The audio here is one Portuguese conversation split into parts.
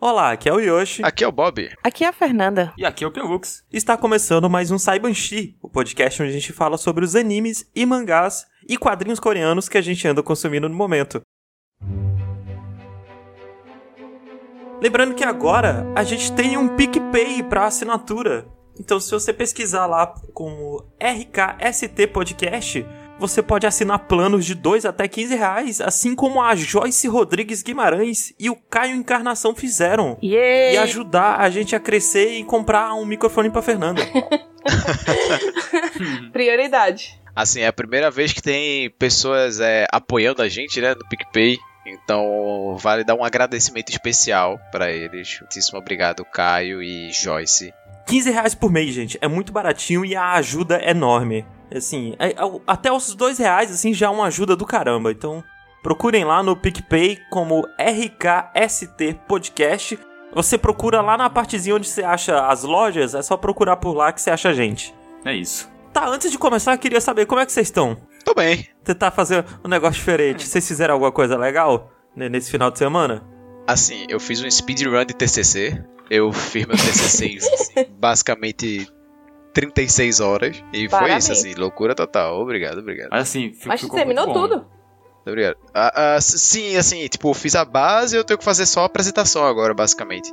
Olá, aqui é o Yoshi. Aqui é o Bob. Aqui é a Fernanda. E aqui é o Pelux. Está começando mais um Saibanshi, o podcast onde a gente fala sobre os animes e mangás e quadrinhos coreanos que a gente anda consumindo no momento. Lembrando que agora a gente tem um PicPay para assinatura. Então, se você pesquisar lá como RKST Podcast, você pode assinar planos de 2 até 15 reais, assim como a Joyce Rodrigues Guimarães e o Caio Encarnação fizeram. Yay! E ajudar a gente a crescer e comprar um microfone pra Fernanda. Prioridade. Assim, é a primeira vez que tem pessoas é, apoiando a gente, né, no PicPay. Então, vale dar um agradecimento especial para eles. Muitíssimo obrigado, Caio e Joyce. 15 reais por mês, gente. É muito baratinho e a ajuda é enorme. Assim, é- é- até os dois reais, assim, já é uma ajuda do caramba. Então, procurem lá no PicPay como RKST Podcast. Você procura lá na partezinha onde você acha as lojas, é só procurar por lá que você acha a gente. É isso. Tá, antes de começar, eu queria saber como é que vocês estão. Tô bem. Tentar fazer um negócio diferente. Vocês fizeram alguma coisa legal né, nesse final de semana? Assim, eu fiz um speedrun de TCC. Eu fiz meu TCC em basicamente 36 horas. E foi Parabéns. isso, assim, loucura total. Obrigado, obrigado. Mas assim, fi- Mas ficou terminou tudo. Obrigado. Ah, ah, sim, assim, tipo, fiz a base e eu tenho que fazer só a apresentação agora, basicamente.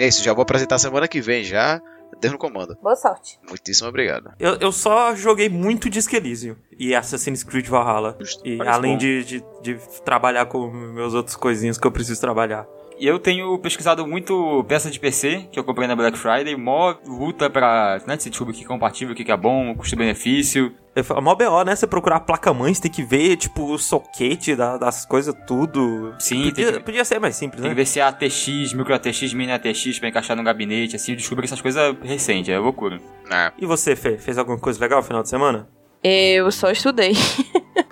É isso, já vou apresentar semana que vem já. Deus no comando. Boa sorte. Muitíssimo obrigado. Eu, eu só joguei muito Disco Elysium e Assassin's Creed Valhalla. E Parece além de, de, de trabalhar com meus outros coisinhas que eu preciso trabalhar. E eu tenho pesquisado muito peça de PC, que eu comprei na Black Friday, mó luta pra né, se descobrir o que é compatível, o que é bom, custo-benefício. Falo, mó BO, né? Você procurar a placa-mãe, você tem que ver, tipo, o soquete da- das coisas, tudo. Sim, podia, tem que- podia ser mais simples, Tem que né? ver se é ATX, micro ATX, mini ATX pra encaixar no gabinete, assim, eu descobri essas coisas recentes, é loucura. Ah, E você, Fê? Fez alguma coisa legal no final de semana? Eu só estudei.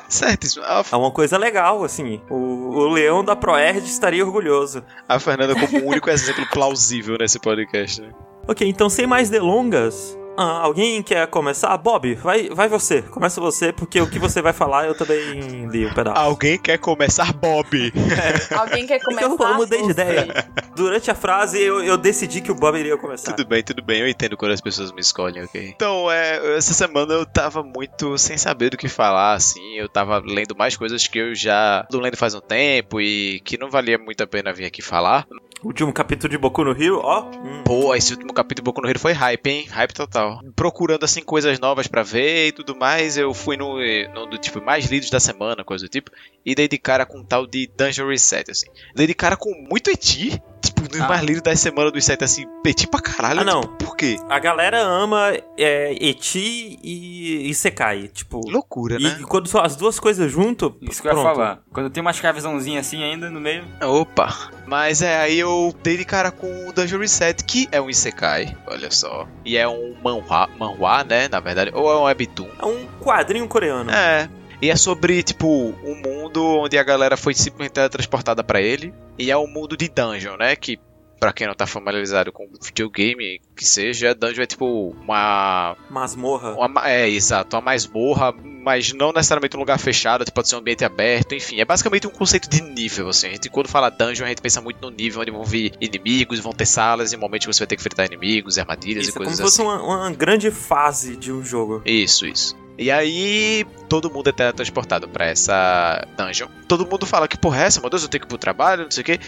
certíssimo. A, É uma coisa legal, assim. O, o leão da ProErd estaria orgulhoso. a Fernanda como o único exemplo plausível nesse podcast, né? Ok, então sem mais delongas, ah, alguém quer começar? Bob, vai, vai você. Começa você, porque o que você vai falar eu também li um pedaço. Alguém quer começar Bob? Alguém quer começar? eu, eu mudei de ideia. Durante a frase eu, eu decidi que o Bob iria começar. Tudo bem, tudo bem, eu entendo quando as pessoas me escolhem, ok? Então, é, essa semana eu tava muito sem saber do que falar, assim, eu tava lendo mais coisas que eu já tô lendo faz um tempo e que não valia muito a pena vir aqui falar. Último capítulo de Boku no Hero, ó. hum, Pô, esse último capítulo do Boku no Hero foi hype, hein? Hype total. Procurando, assim, coisas novas pra ver e tudo mais, eu fui no, no do tipo mais lidos da semana, coisa do tipo, e dei de cara com um tal de Dungeon Reset, assim. Dei de cara com muito eti, tipo, nos Ah. mais lidos da semana do site, assim, eti pra caralho. Ah, não. tipo, por quê? A galera ama é, Eti e, e Sekai. Tipo. Loucura, né? E quando são as duas coisas junto, Isso que eu ia pronto. falar. Quando tem uma escravizãozinha assim ainda no meio, Opa! Mas é, aí eu dei de cara com o Dungeon Reset, que é um Isekai, olha só. E é um manhwa, manhwa né, na verdade, ou é um webtoon. É um quadrinho coreano. É. E é sobre, tipo, um mundo onde a galera foi simplesmente teletransportada pra ele. E é um mundo de dungeon, né? Que, pra quem não tá familiarizado com videogame, que seja, dungeon é tipo uma. Masmorra. uma ma- é, exato, uma masmorra, mas não necessariamente um lugar fechado, tipo, pode ser um ambiente aberto, enfim. É basicamente um conceito de nível, assim. A gente, quando fala dungeon, a gente pensa muito no nível onde vão vir inimigos, vão ter salas e momentos que você vai ter que enfrentar inimigos, armadilhas Isso e é como coisas se fosse assim. uma, uma grande fase de um jogo. Isso, isso. E aí, todo mundo é teletransportado pra essa dungeon. Todo mundo fala que porra é essa, meu Deus, eu tenho que ir pro trabalho, não sei o quê.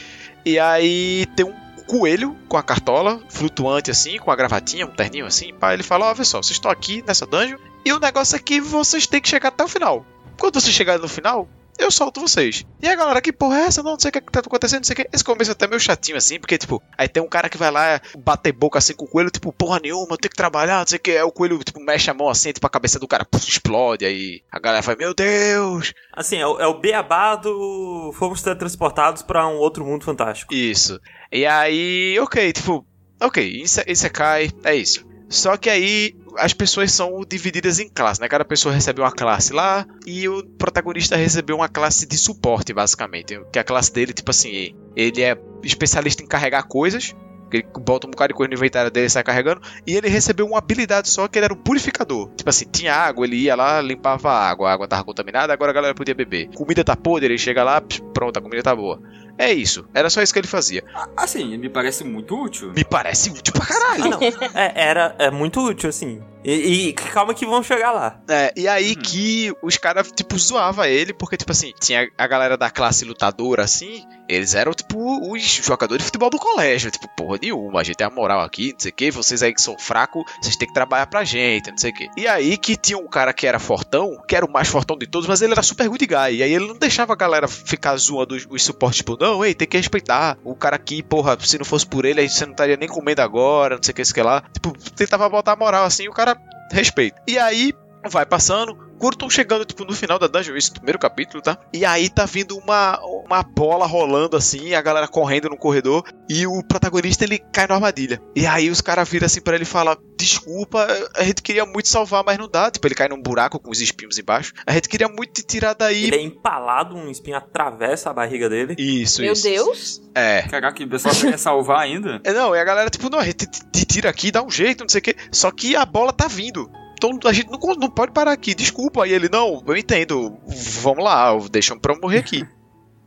E aí tem um coelho com a cartola, flutuante assim, com a gravatinha, um terninho assim. Pá, ele fala: Ó, pessoal, vocês estão aqui nessa dungeon. E o negócio é que vocês têm que chegar até o final. Quando vocês chegarem no final, eu solto vocês. E a galera, que porra é essa? Não, não sei o que tá acontecendo, não sei o que. Esse começo é até meio chatinho assim, porque, tipo, aí tem um cara que vai lá bater boca assim com o coelho, tipo, porra nenhuma, eu tenho que trabalhar, não sei o que. Aí o coelho, tipo, mexe a mão assim, tipo, a cabeça do cara puf, explode. Aí a galera fala, meu Deus! Assim, é o, é o beabá do. Fomos teletransportados pra um outro mundo fantástico. Isso. E aí, ok, tipo, ok, isso, isso cai, é isso. Só que aí as pessoas são divididas em classes, né? Cada pessoa recebe uma classe lá e o protagonista recebeu uma classe de suporte, basicamente. Que a classe dele, tipo assim, ele é especialista em carregar coisas. Ele bota um bocado de coisa no inventário dele e sai carregando. E ele recebeu uma habilidade só que ele era um purificador. Tipo assim, tinha água, ele ia lá, limpava a água. A água tava contaminada, agora a galera podia beber. Comida tá podre, ele chega lá, pronto, a comida tá boa. É isso. Era só isso que ele fazia. Assim, me parece muito útil. Me parece útil pra caralho. Ah, não. É, era é muito útil, assim. E, e calma que vão chegar lá. É, e aí Uhum. que os caras, tipo, zoava ele, porque, tipo assim, tinha a galera da classe lutadora, assim, eles eram, tipo, os jogadores de futebol do colégio. Tipo, porra nenhuma, a gente tem a moral aqui, não sei o que, vocês aí que são fracos, vocês têm que trabalhar pra gente, não sei o que. E aí que tinha um cara que era fortão, que era o mais fortão de todos, mas ele era super good guy. E aí ele não deixava a galera ficar zoando os, os suportes, tipo, não, ei, tem que respeitar. O cara aqui, porra, se não fosse por ele, aí você não estaria nem comendo agora, não sei o que, isso que lá. Tipo, tentava botar a moral assim, e o cara respeita. E aí vai passando. Estão chegando, tipo, no final da dungeon, esse primeiro capítulo, tá? E aí tá vindo uma, uma bola rolando assim, a galera correndo no corredor, e o protagonista ele cai na armadilha. E aí os caras viram assim pra ele e falam: Desculpa, a gente queria muito salvar, mas não dá. Tipo, ele cai num buraco com os espinhos embaixo. A gente queria muito te tirar daí. Ele é empalado, um espinho atravessa a barriga dele. Isso, Meu isso. Deus. É. Caraca, o pessoal quer salvar ainda? É, Não, e a galera, tipo, não, a gente te- te tira aqui, dá um jeito, não sei o quê. Só que a bola tá vindo. Então a gente não, não pode parar aqui, desculpa. Aí ele, não, eu entendo, vamos lá, deixa pra eu morrer aqui.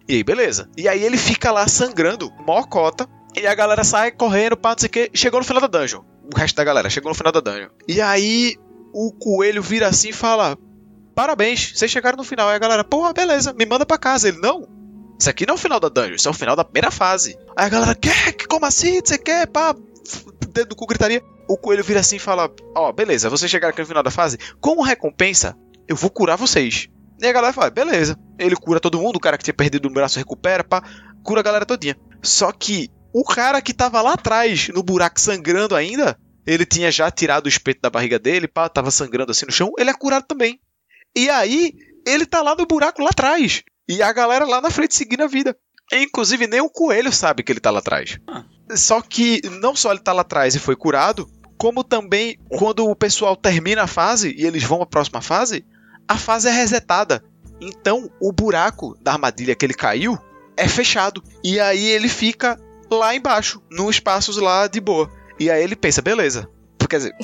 e aí, beleza. E aí ele fica lá sangrando, mocota. E a galera sai correndo, pá, não sei o quê. Chegou no final da dungeon. O resto da galera chegou no final da dungeon. E aí o coelho vira assim e fala: Parabéns, vocês chegaram no final. Aí a galera, porra, beleza, me manda pra casa. Ele, não. Isso aqui não é o final da dungeon, isso é o final da primeira fase. Aí a galera, que? Como assim? Você quer? Pá, dedo do cu gritaria. O coelho vira assim e fala: Ó, beleza, vocês chegaram aqui no final da fase. Como recompensa, eu vou curar vocês. E a galera fala: beleza. Ele cura todo mundo, o cara que tinha perdido um braço recupera, pá, cura a galera todinha. Só que o cara que tava lá atrás, no buraco sangrando ainda, ele tinha já tirado o espeto da barriga dele, pá, tava sangrando assim no chão, ele é curado também. E aí, ele tá lá no buraco lá atrás. E a galera lá na frente seguindo a vida. Inclusive, nem o coelho sabe que ele tá lá atrás. Só que não só ele tá lá atrás e foi curado, como também quando o pessoal termina a fase e eles vão pra próxima fase, a fase é resetada. Então o buraco da armadilha que ele caiu é fechado. E aí ele fica lá embaixo, num espaços lá de boa. E aí ele pensa, beleza. Quer dizer,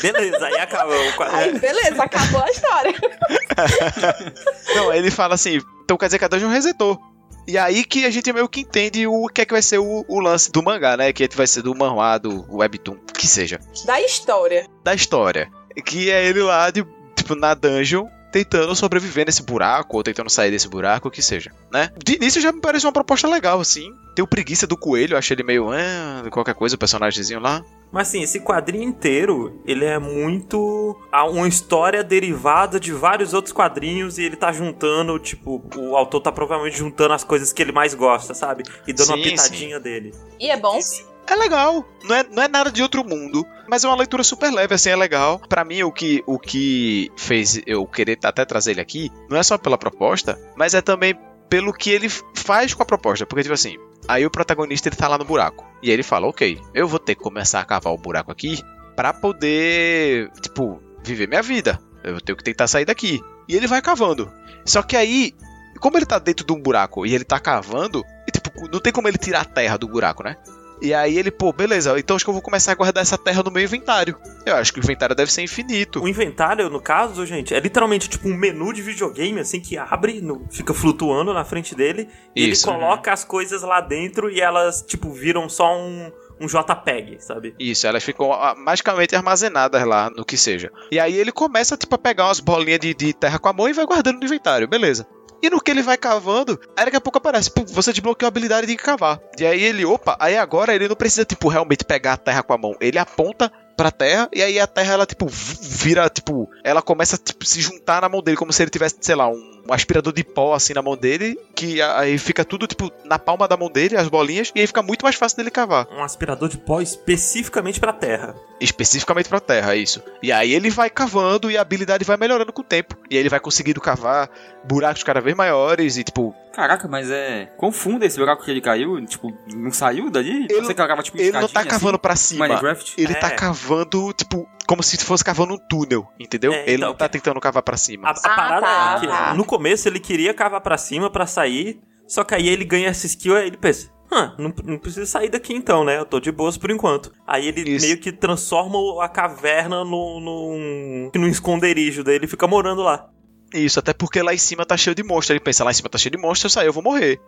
Beleza, aí acaba o quadro. Aí, beleza, acabou a história. não, ele fala assim, então quer dizer que a dungeon resetou. E aí que a gente meio que entende o que é que vai ser o, o lance do mangá, né? Que vai ser do manhwa, do webtoon, que seja. Da história. da história. Que é ele lá, de, tipo, na dungeon, tentando sobreviver nesse buraco, ou tentando sair desse buraco, o que seja, né? De início já me pareceu uma proposta legal, assim. Tem o preguiça do coelho, eu achei ele meio, ah, qualquer coisa, o personagemzinho lá. Mas assim, esse quadrinho inteiro, ele é muito a- uma história derivada de vários outros quadrinhos e ele tá juntando, tipo, o autor tá provavelmente juntando as coisas que ele mais gosta, sabe? E dando uma Sim, pitadinha dele. E é bom? É legal, não é, não é nada de outro mundo, mas é uma leitura super leve, assim, é legal. Pra mim, o que, o que fez eu querer até trazer ele aqui, não é só pela proposta, mas é também pelo que ele faz com a proposta. Porque, tipo assim, aí o protagonista ele tá lá no buraco. E ele fala, ok, eu vou ter que começar a cavar o buraco aqui pra poder, tipo, viver minha vida. Eu tenho que tentar sair daqui. E ele vai cavando. Só que aí, como ele tá dentro de um buraco e ele tá cavando, e, tipo, não tem como ele tirar a terra do buraco, né? E aí ele, pô, beleza, então acho que eu vou começar a guardar essa terra no meu inventário. Eu acho que o inventário deve ser infinito. O inventário, no caso, gente, é literalmente tipo um menu de videogame, assim, que abre, no- fica flutuando na frente dele. E Isso. ele coloca as coisas lá dentro e elas, tipo, viram só um, um JPEG, sabe? Isso, elas ficam ah, magicamente armazenadas lá no que seja. E aí ele começa, tipo, a pegar umas bolinhas de, de terra com a mão e vai guardando no inventário, beleza. E no que ele vai cavando, aí daqui a pouco aparece, você desbloqueou a habilidade de cavar. E aí ele, opa, aí agora ele não precisa, tipo, realmente pegar a terra com a mão. Ele aponta pra terra e aí a terra, ela, tipo, vira, tipo, ela começa a tipo, se juntar na mão dele, como se ele tivesse, sei lá, um, um aspirador de pó, assim, na mão dele, que aí fica tudo, tipo, na palma da mão dele, as bolinhas, e aí fica muito mais fácil dele cavar. Um aspirador de pó especificamente pra terra. Especificamente pra terra, é isso. E aí ele vai cavando e a habilidade vai melhorando com o tempo. E aí ele vai conseguindo cavar buracos cada vez maiores e, tipo, Caraca, mas é. Confunda esse buraco que ele caiu. Tipo, não saiu dali? Ele- Você cavava tipo ele não tá escadinha, cavando assim? pra cima. Minecraft? Ele É. tá cavando, tipo, como se fosse cavando um túnel, entendeu? É, ele então, não tá que- tentando cavar pra cima. A, a parada tá, é que tá. no começo ele queria cavar pra cima pra sair, só que aí ele ganha essa skill e ele pensa. Hã, não, não preciso sair daqui então, né? Eu tô de boas por enquanto. Aí ele Isso. meio que transforma a caverna no, num, num esconderijo dele e fica morando lá. Isso, até porque lá em cima tá cheio de monstro. Ele pensa, lá em cima tá cheio de monstro, eu sair, eu vou morrer.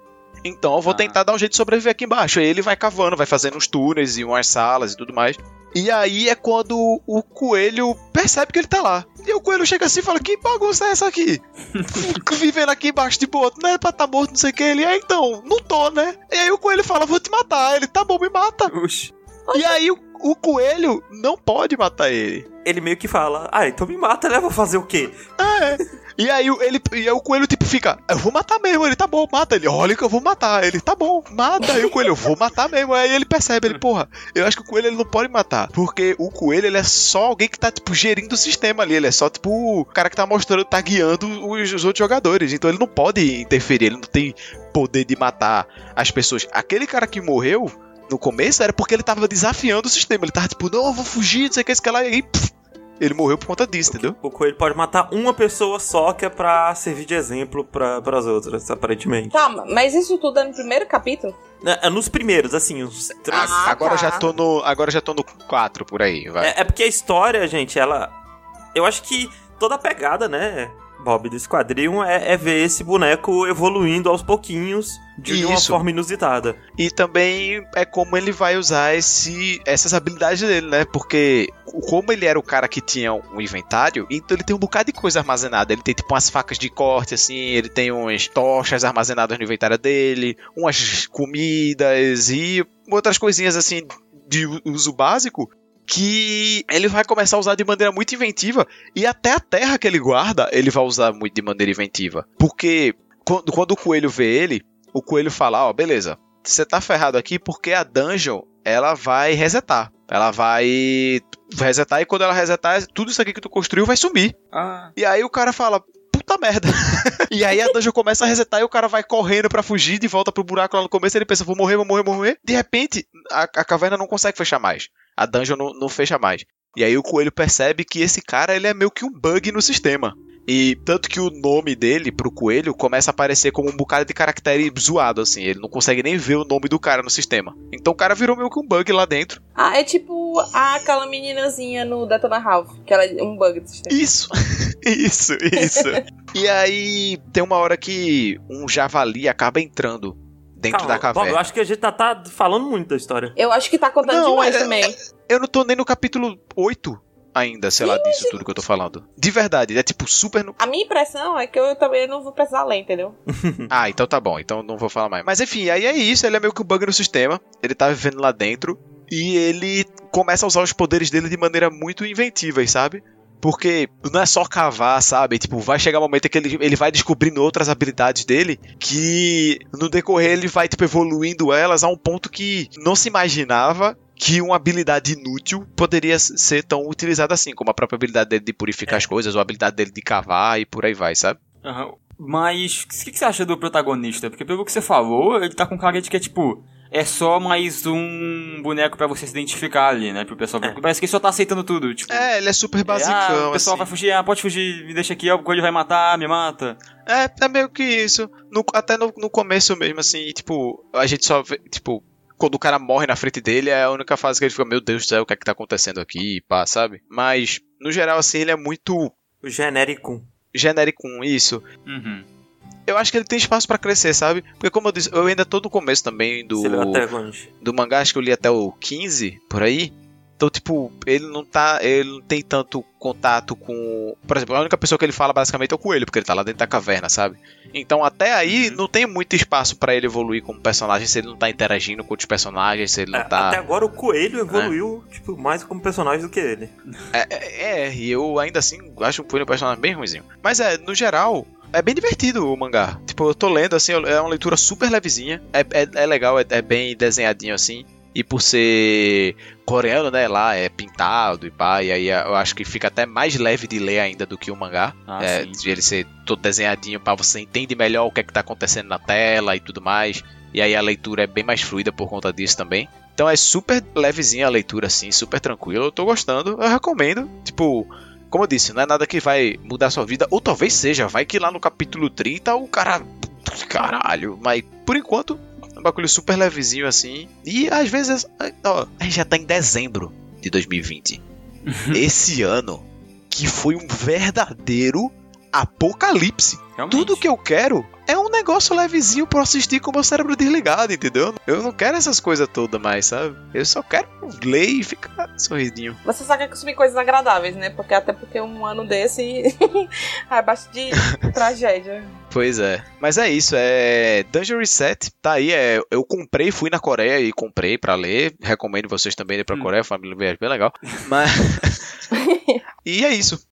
Então eu vou Ah. tentar dar um jeito de sobreviver aqui embaixo. Aí ele vai cavando, vai fazendo uns túneis e umas salas e tudo mais. E aí é quando o coelho percebe que ele tá lá. E o coelho chega assim e fala: Que bagunça é essa aqui? Vivendo aqui embaixo de boa, não é pra tá morto, não sei o que. Ele, é então, não tô, né? E aí o coelho fala: Vou te matar. Ele, tá bom, me mata. Oxi. E aí o, o coelho não pode matar ele. Ele meio que fala, ah, então me mata, né? Vou fazer o quê? E aí ele, e aí o coelho tipo fica, eu vou matar mesmo, ele tá bom, mata ele, olha que eu vou matar, ele tá bom, mata, aí o coelho, eu vou matar mesmo, aí ele percebe, ele, porra, eu acho que o coelho ele não pode matar, porque o coelho ele é só alguém que tá tipo gerindo o sistema ali, ele é só tipo o cara que tá mostrando, tá guiando os, os outros jogadores, então ele não pode interferir, ele não tem poder de matar as pessoas. Aquele cara que morreu no começo era porque ele tava desafiando o sistema, ele tava tipo, não, eu vou fugir, não sei o que, esse que lá, e aí, pff, ele morreu por conta disso, entendeu? O coelho pode matar uma pessoa só que é pra servir de exemplo pra, pras outras, aparentemente. Tá, mas isso tudo é no primeiro capítulo? É, é nos primeiros, assim, os três. Ah, agora eu já tá. tô no, agora já tô no 4 por aí, vai. É, é porque a história, gente, ela. Eu acho que toda a pegada, né, Bob, desse quadrinho é, é ver esse boneco evoluindo aos pouquinhos de uma Isso. forma inusitada. E também é como ele vai usar esse, essas habilidades dele, né? Porque como ele era o cara que tinha um inventário, então ele tem um bocado de coisa armazenada. Ele tem tipo umas facas de corte, assim, ele tem umas tochas armazenadas no inventário dele, umas comidas e outras coisinhas assim de uso básico. Que ele vai começar a usar de maneira muito inventiva. E até a terra que ele guarda, ele vai usar muito de maneira inventiva. Porque quando, quando o coelho vê ele, o coelho fala: Ó, beleza, você tá ferrado aqui porque a dungeon ela vai resetar. Ela vai resetar e quando ela resetar, tudo isso aqui que tu construiu vai sumir. Ah, E aí o cara fala. Puta merda. e aí a dungeon começa a resetar e o cara vai correndo pra fugir de volta pro buraco lá no começo. Ele pensa, vou morrer, vou morrer, vou morrer. De repente, a, a caverna não consegue fechar mais. A dungeon não, não fecha mais. E aí o coelho percebe que esse cara ele é meio que um bug no sistema. E tanto que o nome dele pro coelho começa a aparecer como um bocado de caractere zoado, assim. Ele não consegue nem ver o nome do cara no sistema. Então o cara virou meio que um bug lá dentro. Ah, é tipo aquela meninazinha no Detona Ralph, que ela é um bug do sistema. Isso, isso, isso. e aí tem uma hora que um javali acaba entrando dentro Calma, da caverna. Bob, eu acho que a gente tá, tá falando muito da história. Eu acho que tá contando Não, demais é- também. Eu não tô nem no capítulo 8 ainda, sei lá, disso tudo que eu tô falando. De verdade, é tipo super no. A minha impressão é que eu também não vou precisar ler, entendeu? Ah, então tá bom, então não vou falar mais. Mas enfim, aí é isso, ele é meio que um bug no sistema, ele tá vivendo lá dentro e ele começa a usar os poderes dele de maneira muito inventiva, sabe? Porque não é só cavar, sabe? Tipo, vai chegar um momento em que ele, ele vai descobrindo outras habilidades dele que no decorrer ele vai, tipo, evoluindo elas a um ponto que não se imaginava que uma habilidade inútil poderia ser tão utilizada assim, como a própria habilidade dele de purificar as coisas, ou a habilidade dele de cavar e por aí vai, sabe? aham. Mas o que, que você acha do protagonista? Porque pelo que você falou, ele tá com cara de que é tipo. É só mais um boneco pra você se identificar ali, né? Pro pessoal. É. Parece que ele só tá aceitando tudo. Tipo, É, ele é super é, basicão, ah, o pessoal assim. vai fugir, ah, pode fugir, me deixa aqui, ó, ele vai matar, me mata. É, é meio que isso. No- até no, no começo mesmo, assim, tipo, a gente só vê, tipo, quando o cara morre na frente dele, é a única fase que ele fica, meu Deus do céu, o que é que tá acontecendo aqui, pá, sabe? Mas, no geral, assim, ele é muito genérico. genérico com isso. Uhum. Eu acho que ele tem espaço pra crescer, sabe? Porque, como eu disse, eu ainda tô no começo também do, Você leu até onde? do mangá, acho que eu li até o 15, por aí. Então, tipo, ele não tá. Ele não tem tanto contato com. Por exemplo, a única pessoa que ele fala basicamente é o coelho, porque ele tá lá dentro da caverna, sabe? Então, até aí, Uhum. não tem muito espaço pra ele evoluir como personagem se ele não tá interagindo com outros personagens, se ele não É, tá. Até agora o Coelho evoluiu, tipo, mais como personagem do que ele. É, é, é, e eu ainda assim acho que foi um personagem bem ruimzinho. Mas é, no geral, é bem divertido o mangá. Tipo, eu tô lendo assim, é uma leitura super levezinha. É, é, é legal, é, é bem desenhadinho assim. E por ser coreano, né, lá é pintado e pá, e aí eu acho que fica até mais leve de ler ainda do que o mangá. Ah, é, de ele ser todo desenhadinho pra você entender melhor o que é que tá acontecendo na tela e tudo mais. E aí a leitura é bem mais fluida por conta disso também. Então é super levezinha a leitura, assim, super tranquilo. Eu tô gostando, eu recomendo. Tipo, como eu disse, não é nada que vai mudar a sua vida. Ou talvez seja, vai que lá no capítulo 30 o cara. Caralho, mas por enquanto bagulho super levezinho assim. E às vezes. Ó, a gente já tá em dezembro de 2020. Esse ano que foi um verdadeiro apocalipse. Realmente. Tudo que eu quero negócio levezinho pra eu assistir com o meu cérebro desligado, entendeu? Eu não quero essas coisas todas mais, sabe? Eu só quero ler e ficar sorridinho. Você só quer consumir coisas agradáveis, né? Porque até porque um ano desse é bastante de tragédia. Pois é. Mas é isso, é. Dungeon Reset, tá aí. É... Eu comprei, fui na Coreia e comprei pra ler. Recomendo vocês também irem pra Hum. Coreia, foi uma viagem bem legal. Mas. e é isso.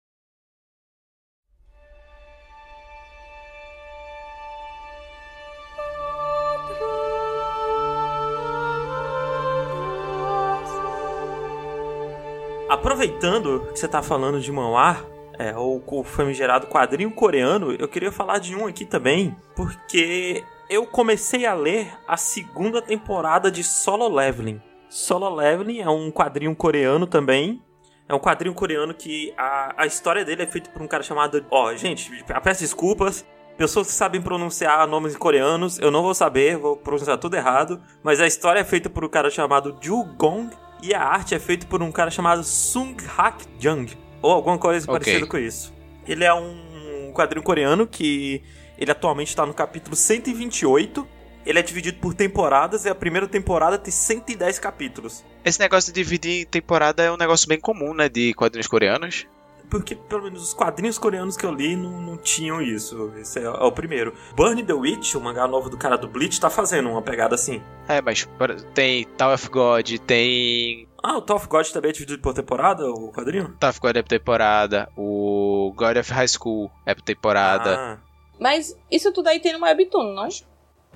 Aproveitando que você tá falando de manhwa, é, ou o famigerado quadrinho coreano, eu queria falar de um aqui também, porque eu comecei a ler a segunda temporada de Solo Leveling. Solo Leveling é um quadrinho coreano também. É um quadrinho coreano que a, a história dele é feita por um cara chamado. Ó, gente, peço desculpas. Pessoas que sabem pronunciar nomes coreanos, eu não vou saber, vou pronunciar tudo errado. Mas a história é feita por um cara chamado Ju Gong e a arte é feita por um cara chamado Sung Hak Jung, ou alguma coisa Ok. parecida com isso. Ele é um quadrinho coreano que ele atualmente está no capítulo 128. Ele é dividido por temporadas e a primeira temporada tem 110 capítulos. Esse negócio de dividir em temporada é um negócio bem comum, né? De quadrinhos coreanos. Porque pelo menos os quadrinhos coreanos que eu li não, não tinham isso. Esse é, é o primeiro. Burn the Witch, o mangá novo do cara do Bleach, tá fazendo uma pegada assim. É, mas tem Tower of God, tem Ah, o Tower of God também é dividido por temporada, o quadrinho? Tower of God é por temporada, o God of High School é por temporada. Ah, Mas isso tudo aí tem no Webtoon, não?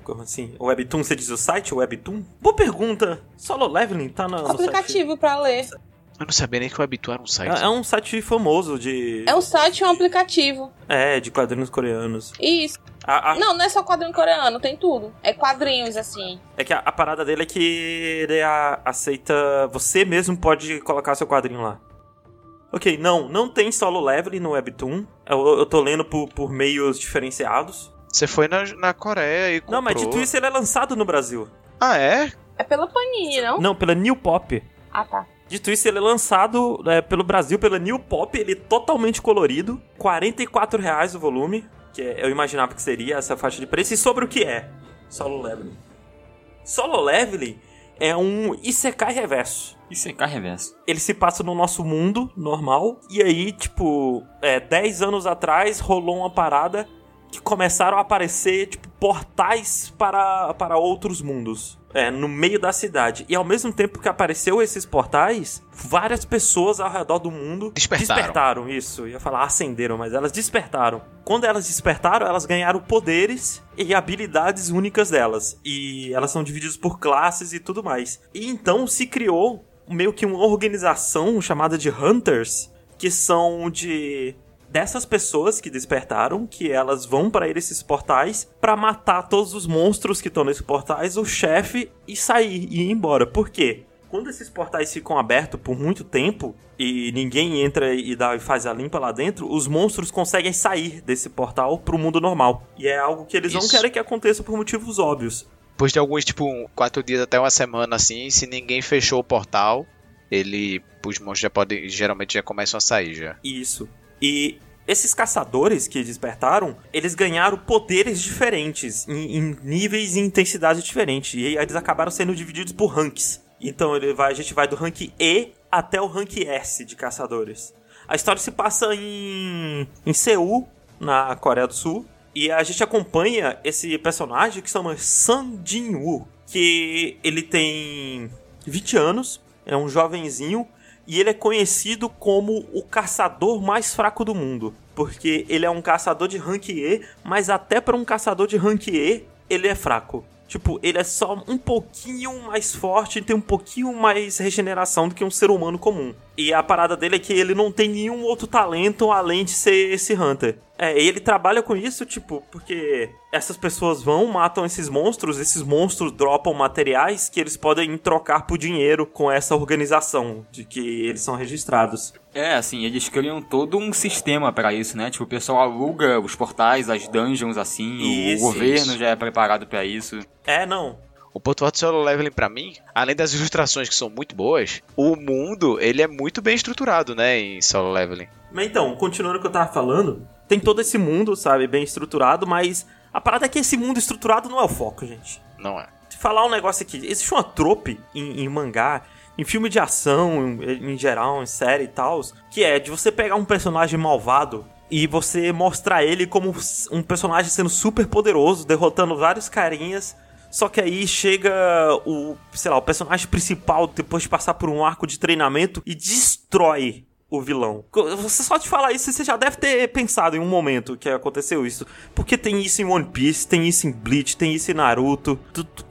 como assim? O Webtoon, você diz o site, o Webtoon? Boa pergunta. Solo Leveling tá na, no Aplicativo pra ler. Eu não sabia nem que o Webtoon era um site. É, é um site famoso de... É um site e um aplicativo. É, de quadrinhos coreanos. Isso. A- a- Não, não é só quadrinho coreano, tem tudo. É quadrinhos, assim. É que a, a parada dele é que ele a- aceita. Você mesmo pode colocar seu quadrinho lá. Ok, não, não tem solo leveling no Webtoon. Eu, eu tô lendo por, por meios diferenciados. Você foi na, na Coreia e comprou. Não, mas dito isso, ele é lançado no Brasil. Ah, é? É pela Panini, não? Não, pela New Pop. Ah, tá. Dito isso, ele é lançado é, pelo Brasil, pela New Pop, ele é totalmente colorido. 44 reais o volume, que é- eu imaginava que seria essa faixa de preço. E sobre o que é Solo Leveling? Solo Leveling é um Isekai reverso. Carro reverso. ele se passa no nosso mundo normal. E aí, tipo, é, 10 anos atrás rolou uma parada que começaram a aparecer, tipo, portais para, para outros mundos. É, no meio da cidade. E ao mesmo tempo que apareceu esses portais, várias pessoas ao redor do mundo Despertaram. despertaram isso. Ia falar acenderam, mas elas despertaram. Quando elas despertaram, elas ganharam poderes e habilidades únicas delas. E elas são divididas por classes e tudo mais. E então se criou meio que uma organização chamada de Hunters, que são de dessas pessoas que despertaram, que elas vão para esses portais para matar todos os monstros que estão nesses portais, o chefe e sair e ir embora. Por quê? Quando esses portais ficam abertos por muito tempo e ninguém entra e dá e faz a limpa lá dentro, os monstros conseguem sair desse portal pro mundo normal. E é algo que eles não Isso. querem que aconteça por motivos óbvios. Depois de alguns, tipo, um- quatro dias até uma semana assim, se ninguém fechou o portal, ele. Os monstros já podem. Geralmente já começam a sair já. Isso. E esses caçadores que despertaram, eles ganharam poderes diferentes, em, em níveis e intensidade diferentes. E eles acabaram sendo divididos por ranks. Então ele vai, a gente vai do rank E até o rank S de caçadores. A história se passa em, em Seul, na Coreia do Sul. E a gente acompanha esse personagem que se chama Sun Jin-woo. Que ele tem 20 anos, é um jovenzinho e ele é conhecido como o caçador mais fraco do mundo, porque ele é um caçador de rank E, mas até para um caçador de rank E, ele é fraco. Tipo, ele é só um pouquinho mais forte e tem um pouquinho mais regeneração do que um ser humano comum. E a parada dele é que ele não tem nenhum outro talento além de ser esse Hunter. É, e ele trabalha com isso, tipo, porque essas pessoas vão, matam esses monstros, esses monstros dropam materiais que eles podem trocar por dinheiro com essa organização de que eles são registrados. É, assim, eles criam todo um sistema pra isso, né? Tipo, o pessoal aluga os portais, as dungeons, assim, Isso, o governo isso. já é preparado pra isso. É, não. O ponto alto solo leveling pra mim, além das ilustrações que são muito boas, o mundo ele é muito bem estruturado, né, em solo leveling. Mas então, continuando o que eu tava falando, tem todo esse mundo, sabe, bem estruturado, mas a parada é que esse mundo estruturado não é o foco, gente. Não é. Te falar um negócio aqui, existe uma trope em, em mangá, em filme de ação, em, em geral, em série e tal, que é de você pegar um personagem malvado e você mostrar ele como um personagem sendo super poderoso, derrotando vários carinhas. Só que aí chega o, sei lá, o personagem principal depois de passar por um arco de treinamento e destrói o vilão. Você só te falar isso, você já deve ter pensado em um momento que aconteceu isso. Porque tem isso em One Piece, tem isso em Bleach, tem isso em Naruto.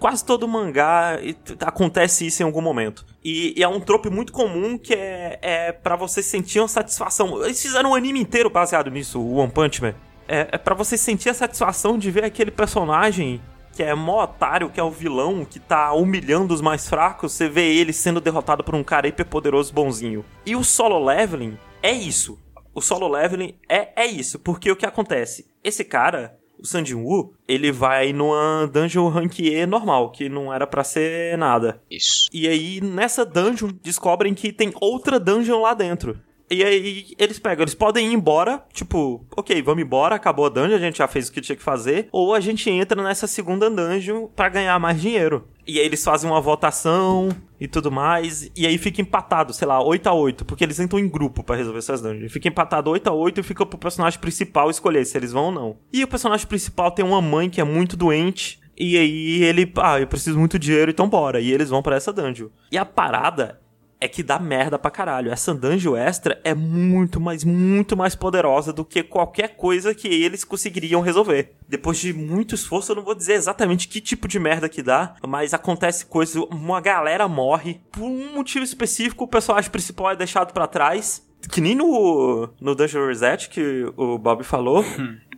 Quase todo mangá acontece isso em algum momento. E, e é um trope muito comum que é, é para você sentir uma satisfação. Eles fizeram um anime inteiro baseado nisso, o One Punch Man. É, é para você sentir a satisfação de ver aquele personagem que é mó otário, que é o vilão, que tá humilhando os mais fracos, você vê ele sendo derrotado por um cara hiperpoderoso bonzinho. E o solo leveling é isso. O solo leveling é, é isso, porque o que acontece? Esse cara, o Sanjin Woo, ele vai numa dungeon rank E normal, que não era para ser nada. Isso. E aí, nessa dungeon, descobrem que tem outra dungeon lá dentro. E aí eles pegam, eles podem ir embora, tipo, ok, vamos embora, acabou a dungeon, a gente já fez o que tinha que fazer, ou a gente entra nessa segunda dungeon para ganhar mais dinheiro. E aí eles fazem uma votação e tudo mais, e aí fica empatado, sei lá, 8 a 8 porque eles entram em grupo para resolver essas dungeons. Fica empatado 8 a 8 e fica pro personagem principal escolher se eles vão ou não. E o personagem principal tem uma mãe que é muito doente, e aí ele, ah, eu preciso muito dinheiro, então bora. E eles vão para essa dungeon. E a parada é que dá merda pra caralho. Essa dungeon extra é muito, mas muito mais poderosa do que qualquer coisa que eles conseguiriam resolver. Depois de muito esforço, eu não vou dizer exatamente que tipo de merda que dá, mas acontece coisa, uma galera morre por um motivo específico, o personagem principal é deixado para trás, que nem no, no Dungeon Reset que o Bob falou.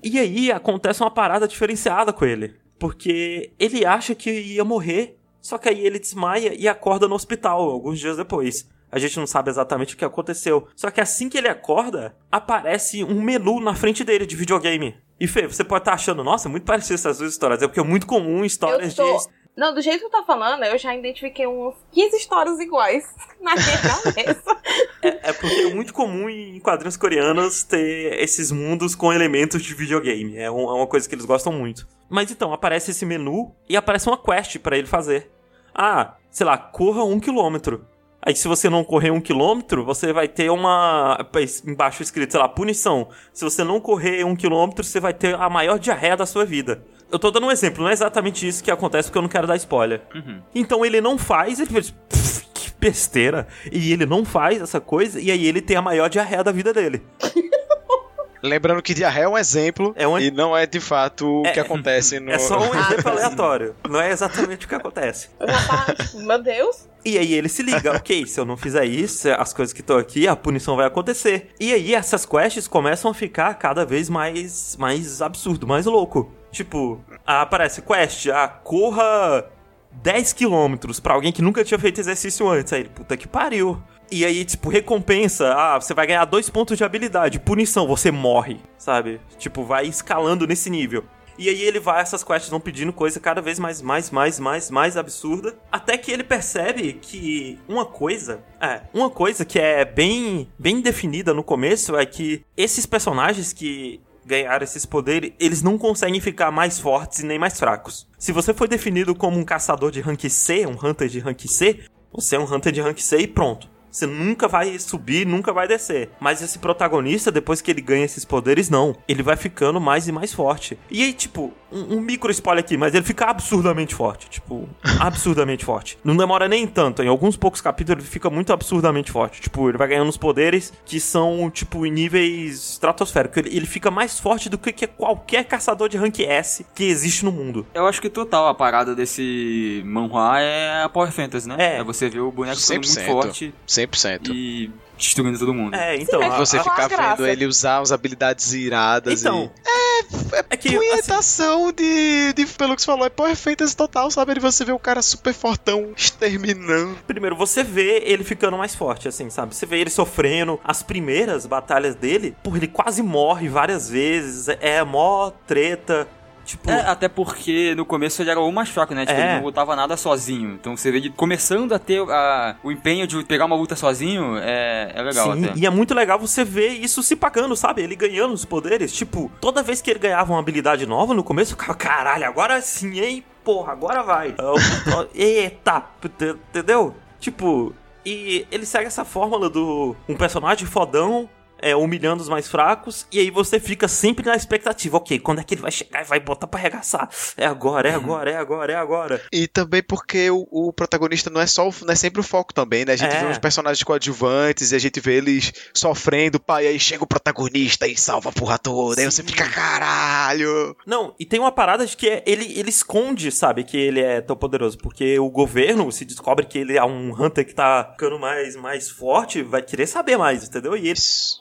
e aí acontece uma parada diferenciada com ele. Porque ele acha que ia morrer só que aí ele desmaia e acorda no hospital alguns dias depois. A gente não sabe exatamente o que aconteceu. Só que assim que ele acorda, aparece um menu na frente dele de videogame. E Fê, você pode estar tá achando, nossa, muito parecido essas duas histórias. É porque é muito comum histórias tô... de. Não, do jeito que tu tá falando, eu já identifiquei uns 15 histórias iguais na minha cabeça. é, é, porque é muito comum em quadrinhos coreanos ter esses mundos com elementos de videogame. É, um, é uma coisa que eles gostam muito. Mas então, aparece esse menu e aparece uma quest para ele fazer. Ah, sei lá, corra um quilômetro. Aí se você não correr um quilômetro, você vai ter uma. Embaixo escrito, sei lá, punição. Se você não correr um quilômetro, você vai ter a maior diarreia da sua vida. Eu tô dando um exemplo, não é exatamente isso que acontece porque eu não quero dar spoiler. Uhum. Então ele não faz, ele faz. Que besteira! E ele não faz essa coisa, e aí ele tem a maior diarreia da vida dele. Lembrando que diarreia é um exemplo é um... e não é de fato o é, que acontece no. É só um exemplo aleatório. Não é exatamente o que acontece. Meu Deus. E aí ele se liga, ok, se eu não fizer isso, as coisas que estão aqui, a punição vai acontecer. E aí essas quests começam a ficar cada vez mais, mais absurdo, mais louco. Tipo, aparece quest, ah, corra 10 quilômetros pra alguém que nunca tinha feito exercício antes. Aí ele, puta que pariu. E aí, tipo, recompensa. Ah, você vai ganhar dois pontos de habilidade. Punição, você morre, sabe? Tipo, vai escalando nesse nível. E aí ele vai, essas quests vão pedindo coisa cada vez mais, mais, mais, mais, mais absurda. Até que ele percebe que uma coisa. É, uma coisa que é bem, bem definida no começo é que esses personagens que ganharam esses poderes, eles não conseguem ficar mais fortes e nem mais fracos. Se você foi definido como um caçador de rank C, um hunter de rank C, você é um hunter de rank C e pronto. Você nunca vai subir, nunca vai descer. Mas esse protagonista, depois que ele ganha esses poderes, não. Ele vai ficando mais e mais forte. E aí, tipo, um, um micro spoiler aqui, mas ele fica absurdamente forte. Tipo, absurdamente forte. Não demora nem tanto. Em alguns poucos capítulos ele fica muito absurdamente forte. Tipo, ele vai ganhando os poderes que são, tipo, em níveis estratosféricos. Ele, ele fica mais forte do que qualquer caçador de rank S que existe no mundo. Eu acho que total a parada desse manhua é a Power Fantasy, né? É. É você ver o boneco ficando muito forte. 100%. E destruindo todo mundo. É, então. Sim, a, você ficar vendo ele usar as habilidades iradas. Então. E... É, é, é que, punhetação assim, de, de. Pelo que você falou, é Power Fantasy total, sabe? Ele você vê o cara super fortão exterminando. Primeiro, você vê ele ficando mais forte, assim, sabe? Você vê ele sofrendo. As primeiras batalhas dele, por ele quase morre várias vezes. É mó treta Tipo, É, até porque no começo ele era o mais fraco, né? Tipo, É. ele não lutava nada sozinho. Então você vê ele começando a ter a- o empenho de pegar uma luta sozinho, é, é legal Sim, até. e é muito legal você ver isso se pagando, sabe? Ele ganhando os poderes. Tipo, toda vez que ele ganhava uma habilidade nova no começo, eu ficava, caralho, agora sim, hein? Porra, agora vai. Eu- Eita, ent- entendeu? Tipo, e ele segue essa fórmula do um personagem fodão. É, humilhando os mais fracos, e aí você fica sempre na expectativa. Ok, quando é que ele vai chegar e vai botar pra arregaçar? É agora, é agora, é agora, é agora. E também porque o, o protagonista não é só não é sempre o foco também, né? A gente É. vê uns personagens coadjuvantes e a gente vê eles sofrendo, pai, aí chega o protagonista e salva a porra toda, aí você Sim. fica, caralho. Não, e tem uma parada de que é- ele, ele esconde, sabe, que ele é tão poderoso. Porque o governo se descobre que ele é um Hunter que tá ficando mais, mais forte, vai querer saber mais, entendeu? E ele,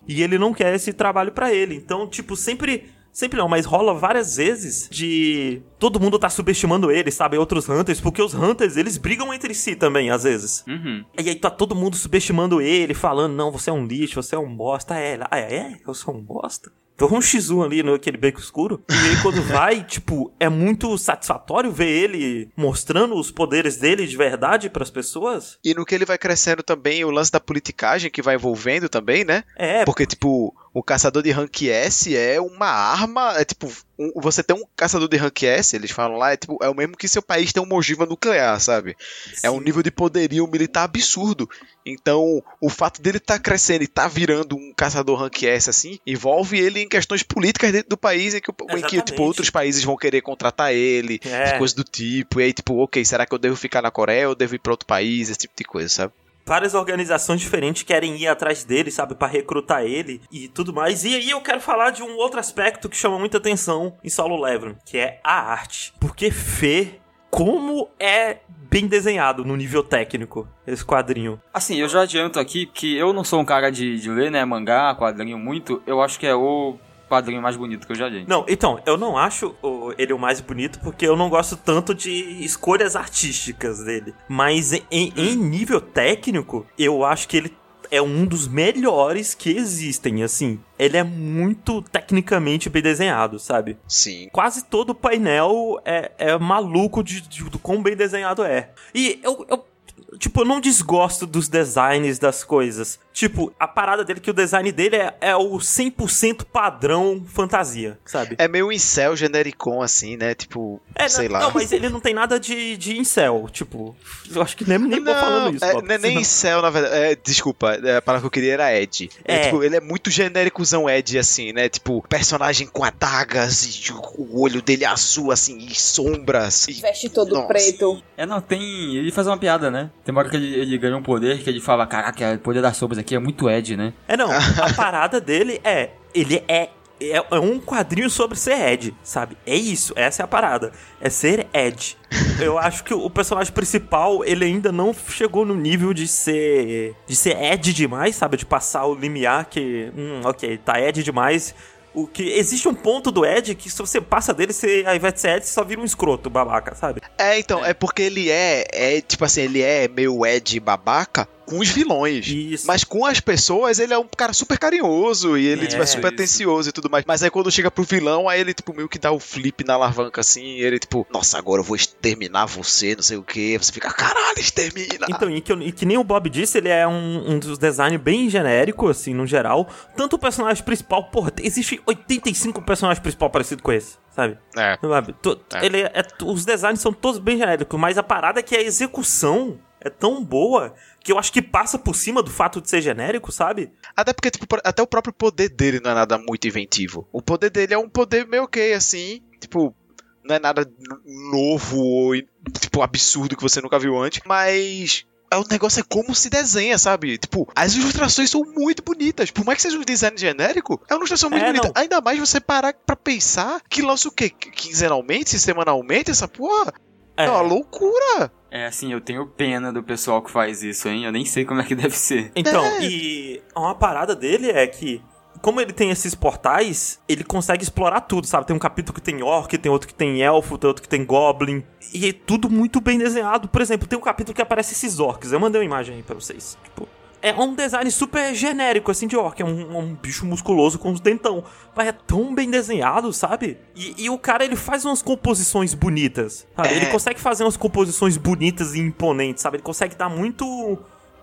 e ele não quer esse trabalho pra ele. Então, tipo, sempre. Sempre não, mas rola várias vezes de todo mundo tá subestimando ele, sabe? Outros Hunters, porque os Hunters, eles brigam entre si também, às vezes. Uhum. E aí tá todo mundo subestimando ele, falando, não, você é um lixo, você é um bosta. É, ah, é? Eu sou um bosta? Então um X1 ali no aquele beco escuro. E aí quando vai, tipo, é muito satisfatório ver ele mostrando os poderes dele de verdade pras pessoas. E no que ele vai crescendo também, o lance da politicagem que vai envolvendo também, né? É, Porque, tipo, o caçador de rank S é uma arma. É tipo, um- você tem um caçador de rank S, eles falam lá, é tipo, é o mesmo que seu país tem uma ogiva nuclear, sabe? É um nível de poderio militar absurdo. Então, o fato dele estar crescendo e tá virando um caçador rank S assim, envolve ele em questões políticas dentro do país em que, em que tipo, outros países vão querer contratar ele, É. coisas do tipo. E aí, tipo, ok, será que eu devo ficar na Coreia ou devo ir pra outro país? Esse tipo de coisa, sabe? Várias organizações diferentes querem ir atrás dele, sabe, Pra recrutar ele e tudo mais. E aí eu quero falar de um outro aspecto que chama muita atenção em Solo Leveling, que é a arte. Porque Fê, como é bem desenhado no nível técnico esse quadrinho. Assim, eu já adianto aqui que eu não sou um cara de, de ler, né, mangá, quadrinho muito. Eu acho que é o quadrinho mais bonito que eu já li. Não, então, eu não acho ele o mais bonito porque eu não gosto tanto de escolhas artísticas dele. Mas em, em- em nível técnico, eu acho que ele é um dos melhores que existem, assim. Ele é muito tecnicamente bem desenhado, sabe? Sim. Quase todo o painel é, é maluco de, de- do quão bem desenhado é. E eu, eu Tipo, eu não desgosto dos designs das coisas. Tipo, a parada dele é que o design dele é, é o 100% padrão fantasia, sabe? É meio incel genericon, assim, né? Tipo, É, sei não, lá. Não, mas ele não tem nada de, de incel. Tipo, eu acho que nem, nem vou Não, falando isso. é, Bob, não é nem senão- incel, na verdade. É, desculpa, é, a palavra que eu queria era Ed. É, É. tipo, ele é muito genéricozão Ed, assim, né? Tipo, personagem com adagas e o olho dele azul, assim, e sombras. E- Veste todo Nossa. preto. É, não, tem. Ele faz uma piada, né? Tem uma hora que ele, ele ganha um poder que ele fala: Caraca, o poder das sombras aqui é muito Ed, né? É, não. A parada dele é. Ele é. É é um quadrinho sobre ser Ed, sabe? É isso, essa é a parada. É ser Ed. Eu acho que o personagem principal, ele ainda não chegou no nível de ser. de ser Ed demais, sabe? De passar o limiar que. Hum, ok, tá Ed demais. O que. Existe um ponto do Ed que se você passa dele, você, ao invés de ser Ed, você só vira um escroto, babaca, sabe? É, então, é porque ele é, é, tipo assim, ele é meio Ed babaca com os vilões. Isso. Mas com as pessoas, ele é um cara super carinhoso e ele É, tipo, é super isso. atencioso e tudo mais. Mas aí quando chega pro vilão, aí ele, tipo, meio que dá o flip na alavanca assim. E ele, tipo, nossa, agora eu vou exterminar você, não sei o que. Você fica, caralho, extermina. Então, e que, eu- e que nem o Bob disse, ele é um, um dos designs bem genérico, assim, no geral. Tanto o personagem principal, porra, existe 85 personagens principais parecidos com esse, sabe? É. É. Ele é, os designs são todos bem genéricos, mas a parada é que a execução é tão boa que eu acho que passa por cima do fato de ser genérico, sabe? Até porque, tipo, até o próprio poder dele não é nada muito inventivo. O poder dele é um poder meio ok, assim. Tipo, não é nada novo ou, tipo, absurdo que você nunca viu antes. Mas. é, O negócio é como se desenha, sabe? Tipo, as ilustrações são muito bonitas. Por mais que seja um design genérico, é uma ilustração muito É, bonita. não. Ainda mais você parar pra pensar que lança o quê? Quinzenalmente? Semanalmente? Essa porra? É, É. uma loucura. É assim, eu tenho pena do pessoal que faz isso, hein? Eu nem sei como é que deve ser. Então, É. e uma parada dele é que, como ele tem esses portais, ele consegue explorar tudo, sabe? Tem um capítulo que tem orc, tem outro que tem elfo, tem outro que tem goblin. E é tudo muito bem desenhado. Por exemplo, tem um capítulo que aparece esses orcs. Eu mandei uma imagem aí pra vocês. Tipo, é um design super genérico, assim, de orc. É um, um bicho musculoso com os dentão. Mas é tão bem desenhado, sabe? E, e o cara, ele faz umas composições bonitas, sabe? É. Ele consegue fazer umas composições bonitas e imponentes, sabe? Ele consegue dar muito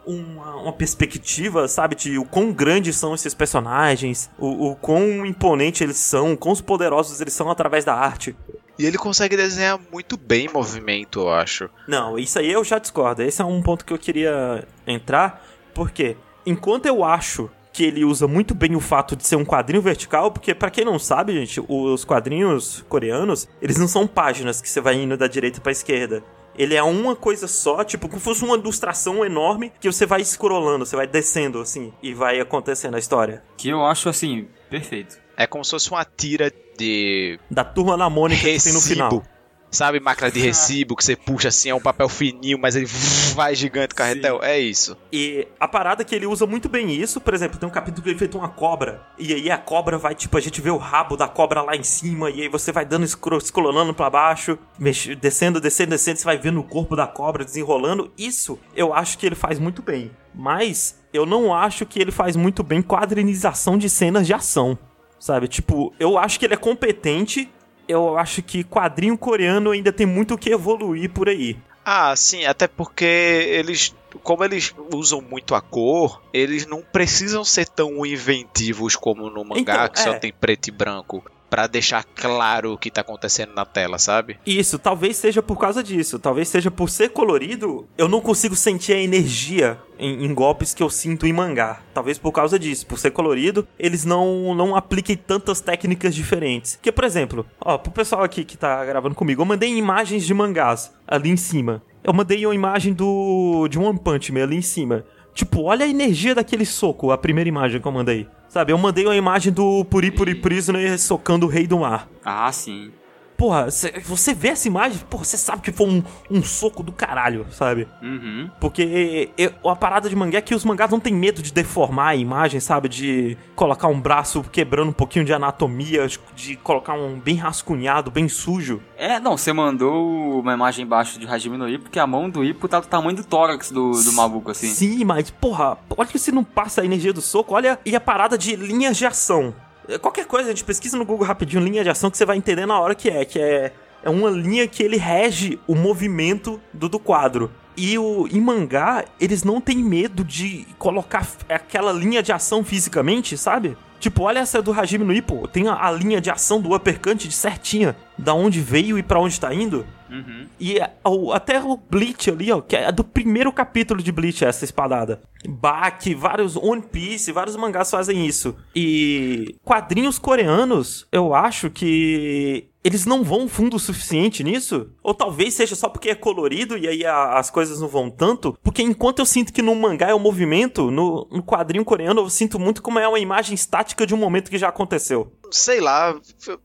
uma, uma perspectiva, sabe? De o quão grandes são esses personagens, o, o quão imponente eles são, o quão poderosos eles são através da arte. E ele consegue desenhar muito bem movimento, eu acho. Não, isso aí eu já discordo. Esse é um ponto que eu queria entrar, porque enquanto eu acho que ele usa muito bem o fato de ser um quadrinho vertical, porque pra quem não sabe, gente, os quadrinhos coreanos, eles não são páginas que você vai indo da direita pra esquerda. Ele é uma coisa só, tipo, como se fosse uma ilustração enorme que você vai scrollando, você vai descendo assim e vai acontecendo a história. Que eu acho, assim, perfeito. É como se fosse uma tira de Da turma da Mônica que tem no final. Sabe, máquina de recibo que você puxa assim, é um papel fininho, mas ele vai gigante carretel. É isso. E a parada é que ele usa muito bem isso, por exemplo, tem um capítulo que ele feito uma cobra, e aí a cobra vai, tipo, a gente vê o rabo da cobra lá em cima, e aí você vai dando escolonando pra baixo, mex- descendo, descendo, descendo, você vai vendo o corpo da cobra desenrolando. Isso eu acho que ele faz muito bem. Mas eu não acho que ele faz muito bem quadrinização de cenas de ação. Sabe? Tipo, eu acho que ele é competente. Eu acho que quadrinho coreano ainda tem muito o que evoluir por aí. Ah, sim, até porque eles. Como eles usam muito a cor, eles não precisam ser tão inventivos como no mangá, Então, que só é. tem preto e branco. Pra deixar claro o que tá acontecendo na tela, sabe? Isso, talvez seja por causa disso. Talvez seja por ser colorido, eu não consigo sentir a energia em, em golpes que eu sinto em mangá. Talvez por causa disso. Por ser colorido, eles não, não apliquem tantas técnicas diferentes. Porque, por exemplo, ó, pro pessoal aqui que tá gravando comigo, eu mandei imagens de mangás ali em cima. Eu mandei uma imagem do de One Punch Man ali em cima. Tipo, olha a energia daquele soco, a primeira imagem que eu mandei. Sabe, eu mandei uma imagem do Puri Puri Prisoner socando o Rei do Mar. Ah, sim. Porra, cê- você vê essa imagem, porra, você sabe que foi um, um soco do caralho, sabe? Uhum. Porque eu- a parada de mangá é que os mangás não tem medo de deformar a imagem, sabe? De colocar um braço quebrando um pouquinho de anatomia, de- colocar um bem rascunhado, bem sujo. É, não, você mandou uma imagem embaixo de Hajime no Ippo, porque a mão do Ippo tá do tamanho do tórax do, do maluco, assim. Sim, mas, porra, olha que se não passa a energia do soco, olha. E a parada de linhas de ação. Qualquer coisa, a gente pesquisa no Google rapidinho linha de ação que você vai entender na hora que é, que é. É uma linha que ele rege o movimento do, do quadro. E o, em mangá, eles não têm medo de colocar aquela linha de ação fisicamente, sabe? Tipo, olha essa do Hajime no Ippo. Tem a, a linha de ação do uppercut de certinha. Da onde veio e pra onde tá indo. Uhum. E o- até o Bleach ali, ó, que é do primeiro capítulo de Bleach, essa espadada. Baki, vários One Piece, vários mangás fazem isso. E quadrinhos coreanos, eu acho que eles não vão fundo o suficiente nisso. Ou talvez seja só porque é colorido e aí a- as coisas não vão tanto. Porque enquanto eu sinto que no mangá é o movimento, no, no quadrinho coreano eu sinto muito como é uma imagem estática de um momento que já aconteceu. Sei lá,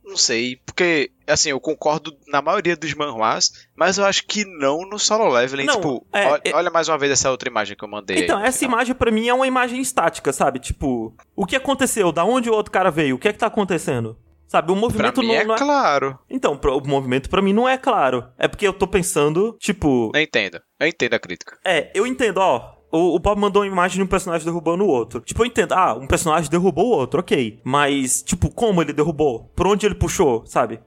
não sei. Porque, assim, eu concordo na maioria dos manhwas, mas eu acho que não no solo leveling. Não, tipo, é, olha, é- olha mais uma vez essa outra imagem que eu mandei. Então, aí no essa final. imagem pra mim é uma imagem estática, sabe? Tipo, o que aconteceu? Da onde o outro cara veio? O que é que tá acontecendo? Sabe, o Pra movimento mim não, é não é... claro. Então, o movimento pra mim não é claro. É porque eu tô pensando, tipo... Eu entendo. Eu entendo a crítica. É, eu entendo, ó. O, o Bob mandou uma imagem de um personagem derrubando o outro. Tipo, eu entendo. Ah, um personagem derrubou o outro, ok. Mas, tipo, como ele derrubou? Por onde ele puxou, sabe?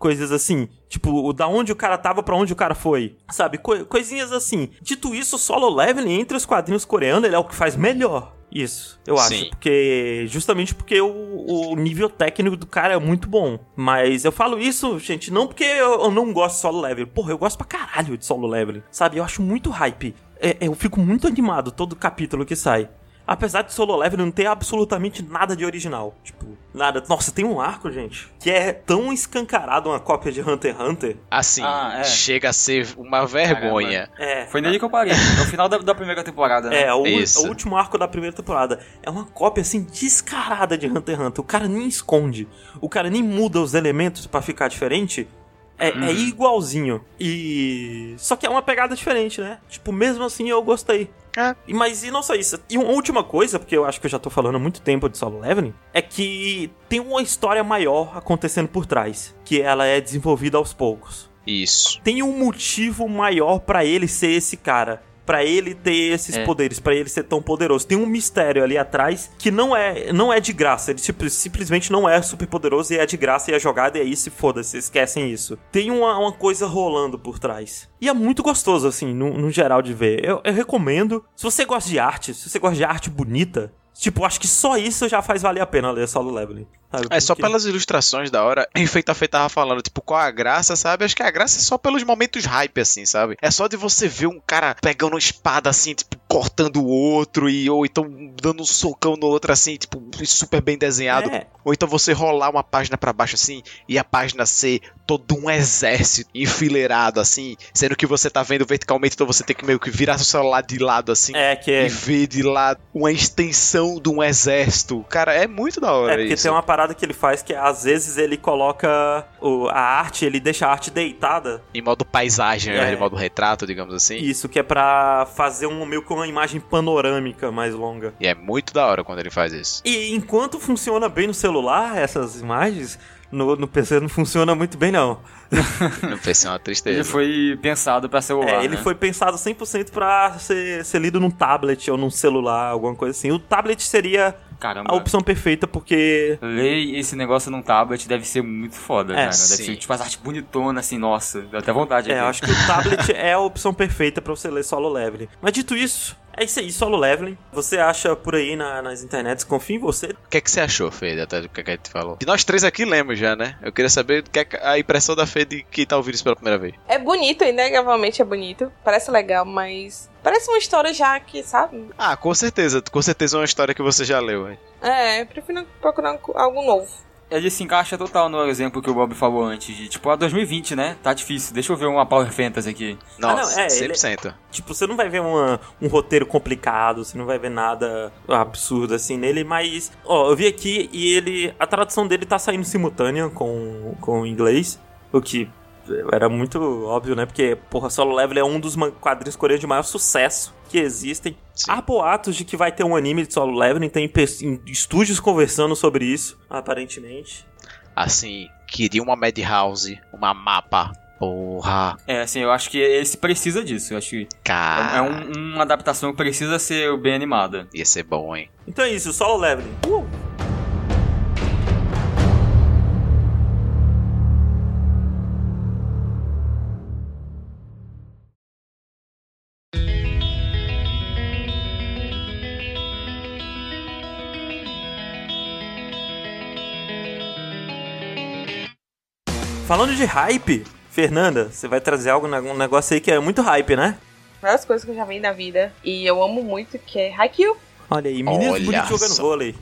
Coisas assim. Tipo, o- da onde o cara tava pra onde o cara foi. Sabe? Co- coisinhas assim. Dito isso, o solo leveling entre os quadrinhos coreanos, ele é o que faz melhor. Isso, eu acho. Sim. Porque. Justamente porque o, o nível técnico do cara é muito bom. Mas eu falo isso, gente, não porque eu, eu não gosto de solo leveling. Porra, eu gosto pra caralho de solo leveling. Sabe? Eu acho muito hype. É- eu fico muito animado todo capítulo que sai. Apesar de Solo Leveling não ter absolutamente nada de original. Tipo, nada. Nossa, tem um arco, gente, que é tão escancarado uma cópia de Hunter x Hunter. Assim, Ah, é. chega a ser uma vergonha. É. Foi nele que eu parei, no final da, da primeira temporada, né? É, o, o último arco da primeira temporada. É uma cópia, assim, descarada de Hunter x Hunter. O cara nem esconde. O cara nem muda os elementos pra ficar diferente. É, é igualzinho. E. Só que é uma pegada diferente, né? Tipo, mesmo assim eu gostei. É. Mas e não só isso. E uma última coisa, porque eu acho que eu já tô falando há muito tempo de Solo Leveling, é que tem uma história maior acontecendo por trás. Que ela é desenvolvida aos poucos Isso. tem um motivo maior pra ele ser esse cara. Pra ele ter esses É. poderes, pra ele ser tão poderoso. Tem um mistério ali atrás que não é, não é de graça. Ele simp- simplesmente não é super poderoso e é de graça e é jogado e é isso e foda-se, esquecem isso. Tem uma, uma coisa rolando por trás. E é muito gostoso, assim, no, no geral de ver. Eu, eu recomendo. Se você gosta de arte, se você gosta de arte bonita, tipo, acho que só isso já faz valer a pena ler Solo Leveling. Sabe? É só pelas ilustrações da hora. E Feita Feita tava falando, tipo, qual a graça, sabe? Acho que a graça é só pelos momentos hype, assim, sabe? É só de você ver um cara pegando uma espada, assim, tipo, cortando o outro, e ou então dando um socão no outro, assim, tipo, super bem desenhado. É, Ou então você rolar uma página pra baixo, assim, e a página ser todo um exército enfileirado, assim, sendo que você tá vendo verticalmente, então você tem que meio que virar seu celular de lado, assim. é que é. E ver de lá uma extensão de um exército. Cara, é muito da hora É porque isso. tem uma parada que ele faz que às vezes ele coloca o- a arte, ele deixa a arte deitada. Em modo paisagem, É. né? em modo retrato, digamos assim. Isso que é pra fazer um meio que uma imagem panorâmica mais longa. E é muito da hora quando ele faz isso. E enquanto funciona bem no celular essas imagens, no, no PC não funciona muito bem não. No PC é uma tristeza. Ele foi pensado pra celular, É, ele né? foi pensado 100% pra ser, ser lido num tablet ou num celular, alguma coisa assim. O tablet seria Caramba. a opção perfeita porque Ler esse negócio num tablet deve ser muito foda, É, cara. Deve sim. ser tipo as artes bonitonas, assim, nossa. Dá até vontade É, aqui. eu acho que o tablet é a opção perfeita pra você ler solo leveling. Mas dito isso, é isso aí, solo leveling. Você acha por aí na- nas internets, confia em você. O que é que você achou, Fê, até do que a gente falou? Que nós três aqui lemos já, né? Eu queria saber o que é que- a impressão da Fê de que tá ouvindo isso pela primeira vez. É bonito, inegavelmente é bonito. Parece legal, mas. Parece uma história já que, sabe? Ah, com certeza. Com certeza é uma história que você já leu, hein? É, prefiro procurar algo novo. Ele se encaixa total no exemplo que o Bob falou antes. De, tipo, a 2020, né? Tá difícil. Deixa eu ver uma Power Fantasy aqui. Nossa, não, é, ele- 100%. Tipo, você não vai ver uma- um roteiro complicado, você não vai ver nada absurdo assim nele, mas. Ó, eu vi aqui e ele. A tradução dele tá saindo simultânea com, com o inglês, o que era muito óbvio, né? Porque, porra, Solo Level é um dos quadrinhos coreanos de maior sucesso que existem. Sim. Há boatos de que vai ter um anime de Solo Leveling, tem estúdios conversando sobre isso, aparentemente. Assim, queria uma Madhouse, uma mapa. Porra, É, assim, eu acho que esse precisa disso. Eu acho que é, cara. é um- uma adaptação que precisa ser bem animada. Ia ser bom, hein? Então é isso, Solo Leveling. Uh! Falando de hype, Fernanda, você vai trazer algo, um negócio aí que é muito hype, né? Várias coisas que eu já vi na vida. E eu amo muito, que é Haikyuu. Olha aí, meninos Olha bonitos jogando vôlei.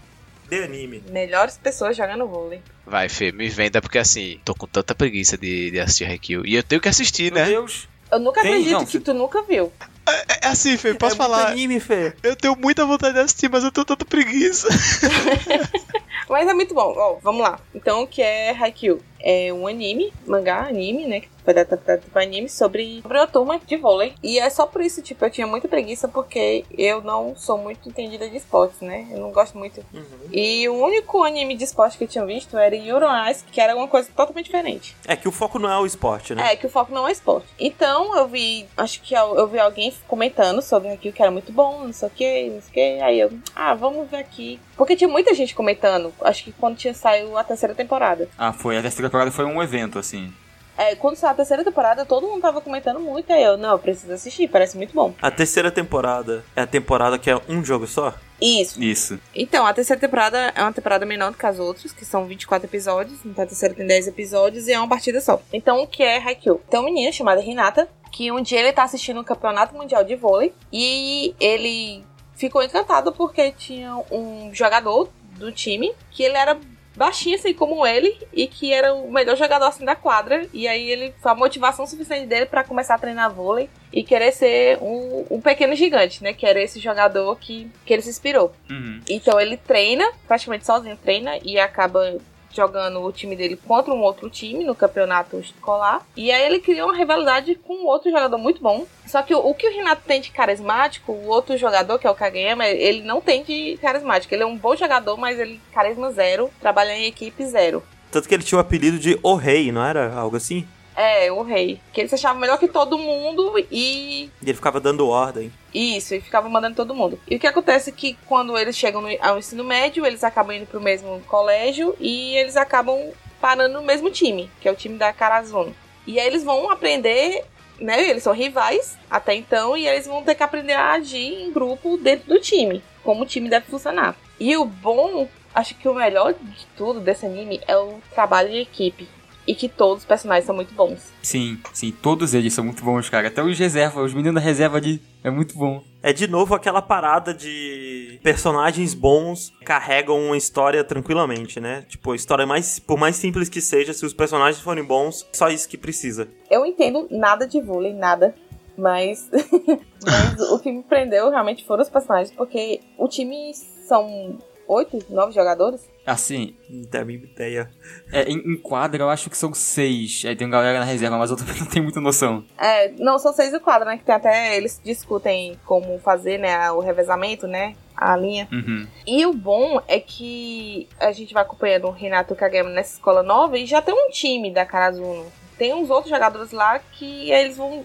De anime. Melhores pessoas jogando vôlei. Vai, Fê, me venda, porque assim, tô com tanta preguiça de, de assistir Haikyuu. E eu tenho que assistir, Meu né? Deus. Eu nunca Tem, acredito não, que se- tu nunca viu. É, é assim, Fê, posso é falar? anime, Fê. Eu tenho muita vontade de assistir, mas eu tô tanta preguiça. Mas é muito bom. Ó, vamos lá. Então, o que é Haikyuu? É um anime, mangá, anime, né? Que foi adaptado para anime sobre, sobre uma turma de vôlei. E é só por isso, tipo, eu tinha muita preguiça porque eu não sou muito entendida de esportes, né? Eu não gosto muito. Uhum. E o único anime de esporte que eu tinha visto era Yuri on Ice, que era uma coisa totalmente diferente. É que o foco não é o esporte, né? É, que o foco não é esporte. Então eu vi, acho que eu, eu vi alguém comentando sobre aquilo que era muito bom, não sei o que, não sei o que. Aí eu, ah, vamos ver aqui. Porque tinha muita gente comentando, acho que quando tinha saído a terceira temporada. Ah, foi. A terceira temporada foi um evento, assim. É, quando saiu a terceira temporada, todo mundo tava comentando muito. Aí eu, não, eu preciso assistir, parece muito bom. A terceira temporada é a temporada que é um jogo só? Isso. Isso. Então, a terceira temporada é uma temporada menor do que as outras, que são 24 episódios. Então, a terceira tem 10 episódios e é uma partida só. Então, o que é Haikyuu? Tem uma menina chamada Hinata, que um dia ele tá assistindo um campeonato mundial de vôlei e ele ficou encantado porque tinha um jogador do time que ele era baixinho assim como ele e que era o melhor jogador assim da quadra e aí ele foi a motivação suficiente dele pra começar a treinar vôlei e querer ser um, um pequeno gigante, né? Que era esse jogador que, que ele se inspirou. Uhum. Então ele treina, praticamente sozinho treina e acaba jogando o time dele contra um outro time no campeonato escolar. E aí ele cria uma rivalidade com outro jogador muito bom. Só que o, o que o Renato tem de carismático, o outro jogador, que é o Kageyama, ele não tem de carismático. Ele é um bom jogador, mas ele carisma zero, trabalha em equipe zero. Tanto que ele tinha o apelido de O Rei, não era algo assim? É, o rei. Que ele se achava melhor que todo mundo e. E ele ficava dando ordem. Isso, e ficava mandando todo mundo. E o que acontece é que quando eles chegam no, ao ensino médio, eles acabam indo pro mesmo colégio e eles acabam parando no mesmo time, que é o time da Carazuno. E aí eles vão aprender, né? Eles são rivais até então, e eles vão ter que aprender a agir em grupo dentro do time, como o time deve funcionar. E o bom, acho que o melhor de tudo desse anime é o trabalho de equipe e que todos os personagens são muito bons. Sim, sim, todos eles são muito bons, cara. Até os reserva, os meninos da reserva ali, é muito bom. É de novo aquela parada de personagens bons carregam uma história tranquilamente, né? Tipo, a história mais, por mais simples que seja, se os personagens forem bons, só isso que precisa. Eu entendo nada de vôlei, nada. Mas, mas o que me prendeu realmente foram os personagens, porque o time são oito, nove jogadores. Assim, Não tenho a mínima ideia. é, em, em quadra eu acho que são seis. Aí tem uma galera na reserva, mas eu também não tenho muita noção. É, não, são seis o quadro, né? Que tem até eles discutem como fazer, né? O revezamento, né? A linha. Uhum. E o bom é que a gente vai acompanhando o Renato Kagame nessa escola nova e já tem um time da Karazuno. Tem uns outros jogadores lá que eles vão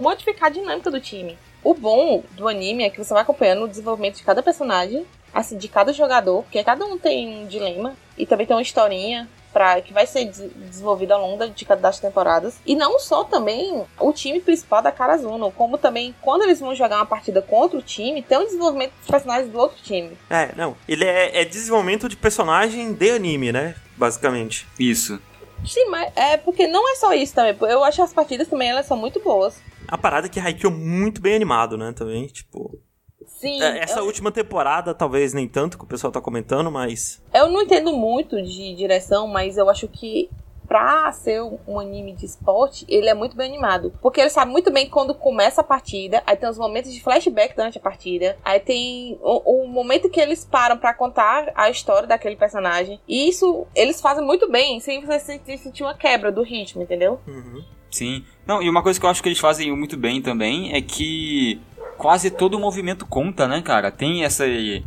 modificar a dinâmica do time. O bom do anime é que você vai acompanhando o desenvolvimento de cada personagem, assim, de cada jogador, porque cada um tem um dilema e também tem uma historinha pra, que vai ser des- desenvolvida ao longo de cada das temporadas. E não só também o time principal da Karazuno, como também quando eles vão jogar uma partida contra o time, tem um desenvolvimento dos personagens do outro time. É, não. Ele é, é desenvolvimento de personagem de anime, né? Basicamente. Isso. Sim, mas é porque não é só isso também. Eu acho que as partidas também elas são muito boas. A parada é que Haikyuu é muito bem animado, né? Também, tipo. Sim, é, essa eu, última temporada, talvez nem tanto, que o pessoal tá comentando, mas. eu não entendo muito de direção, mas eu acho que pra ser um anime de esporte, ele é muito bem animado. Porque ele sabe muito bem quando começa a partida, aí tem os momentos de flashback durante a partida, aí tem o, o momento que eles param pra contar a história daquele personagem. E isso eles fazem muito bem, sem você sentir, sentir uma quebra do ritmo, entendeu? Uhum. Sim. Não, e uma coisa que eu acho que eles fazem muito bem também é que quase todo o movimento conta, né, cara? Tem essa,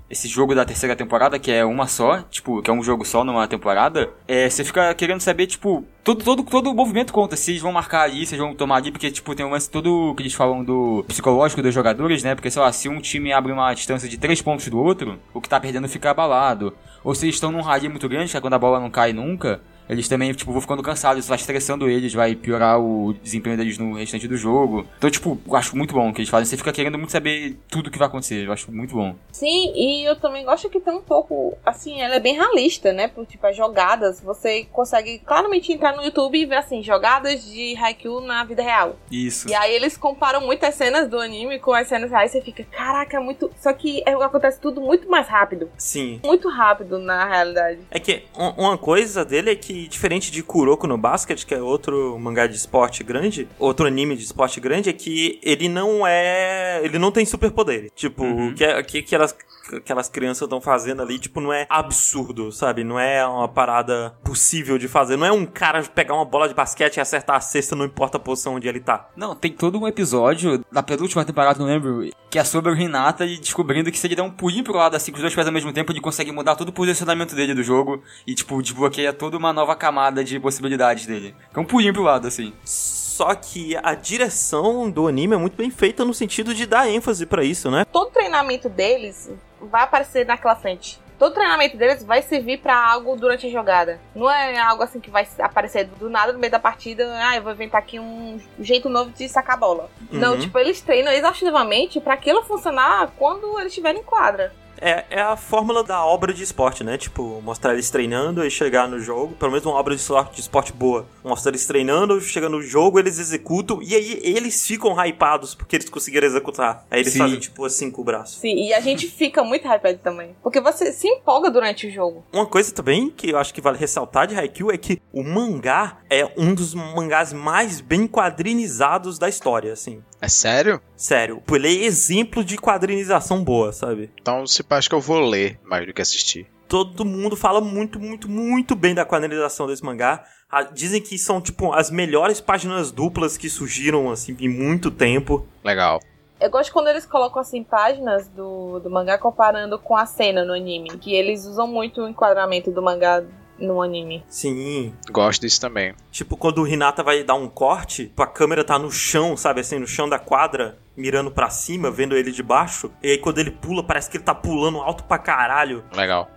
esse jogo da terceira temporada que é uma só, tipo, que é um jogo só numa temporada. É, você fica querendo saber, tipo, todo, todo, todo o movimento conta. Se eles vão marcar ali, se eles vão tomar ali, porque, tipo, tem um lance todo que eles falam do psicológico dos jogadores, né? Porque, sei lá, se um time abre uma distância de três pontos do outro, o que tá perdendo fica abalado. Ou se eles estão num rally muito grande, que é quando a bola não cai nunca, eles também, tipo, vão ficando cansados, isso vai estressando eles, vai piorar o desempenho deles no restante do jogo. Então, tipo, eu acho muito bom o que eles fazem. Você fica querendo muito saber tudo o que vai acontecer. Eu acho muito bom. Sim, e eu também gosto que tem um pouco, assim, ela é bem realista, né? Por, tipo, as jogadas, você consegue claramente entrar no YouTube e ver, assim, jogadas de Haikyuu na vida real. Isso. E aí eles comparam muitas cenas do anime com as cenas reais e você fica, caraca, é muito... Só que é- acontece tudo muito mais rápido. Sim. Muito rápido na realidade. É que um- uma coisa dele é que, diferente de Kuroko no Basket, que é outro mangá de esporte grande, outro anime de esporte grande, é que ele não é. Ele não tem superpoderes. Tipo, Uhum. o que, é- que aquelas, aquelas crianças estão fazendo ali, tipo, não é absurdo, sabe? Não é uma parada possível de fazer. Não é um cara pegar uma bola de basquete e acertar a cesta, não importa a posição onde ele tá. Não, tem todo um episódio da penúltima temporada, não lembro, que é sobre o Renata e descobrindo que se ele der um pulinho pro lado assim com os dois pés ao mesmo tempo, ele consegue mudar todo o posicionamento dele do jogo e, tipo, desbloqueia toda uma nova camada de possibilidades dele. É um pulinho pro lado, assim. Só que a direção do anime é muito bem feita no sentido de dar ênfase pra isso, né? Todo treinamento deles vai aparecer naquela frente. Todo treinamento deles vai servir pra algo durante a jogada. Não é algo assim que vai aparecer do nada no meio da partida. Ah, eu vou inventar aqui um jeito novo de sacar a bola. Não, Uhum. tipo, eles treinam exaustivamente pra aquilo funcionar quando eles estiverem em quadra. É, é a fórmula da obra de esporte, né? Tipo, mostrar eles treinando e chegar no jogo. Pelo menos uma obra de esporte, de esporte boa. Mostra eles treinando, chega no jogo, eles executam. E aí eles ficam hypados porque eles conseguiram executar. Aí eles Sim. fazem, tipo, assim com o braço. Sim, e a gente fica muito hyped também. Porque você se empolga durante o jogo. Uma coisa também que eu acho que vale ressaltar de Haikyuu é que o mangá é um dos mangás mais bem quadrinizados da história, assim. É sério? Sério, ele é exemplo de quadrinização boa, sabe? Então se pá, acho que eu vou ler mais do que assistir. todo mundo fala muito, muito, muito bem da quadrinização desse mangá. Ah, Dizem que são, tipo, as melhores páginas duplas que surgiram, assim, em muito tempo. Legal. Eu gosto quando eles colocam assim páginas do, do mangá comparando com a cena no anime. Que eles usam muito o enquadramento do mangá no anime. Sim. Gosto disso também. Tipo, quando o Hinata vai dar um corte, a câmera tá no chão, sabe? Assim, no chão da quadra, mirando pra cima, vendo ele de baixo. E aí quando ele pula, parece que ele tá pulando alto pra caralho. Legal.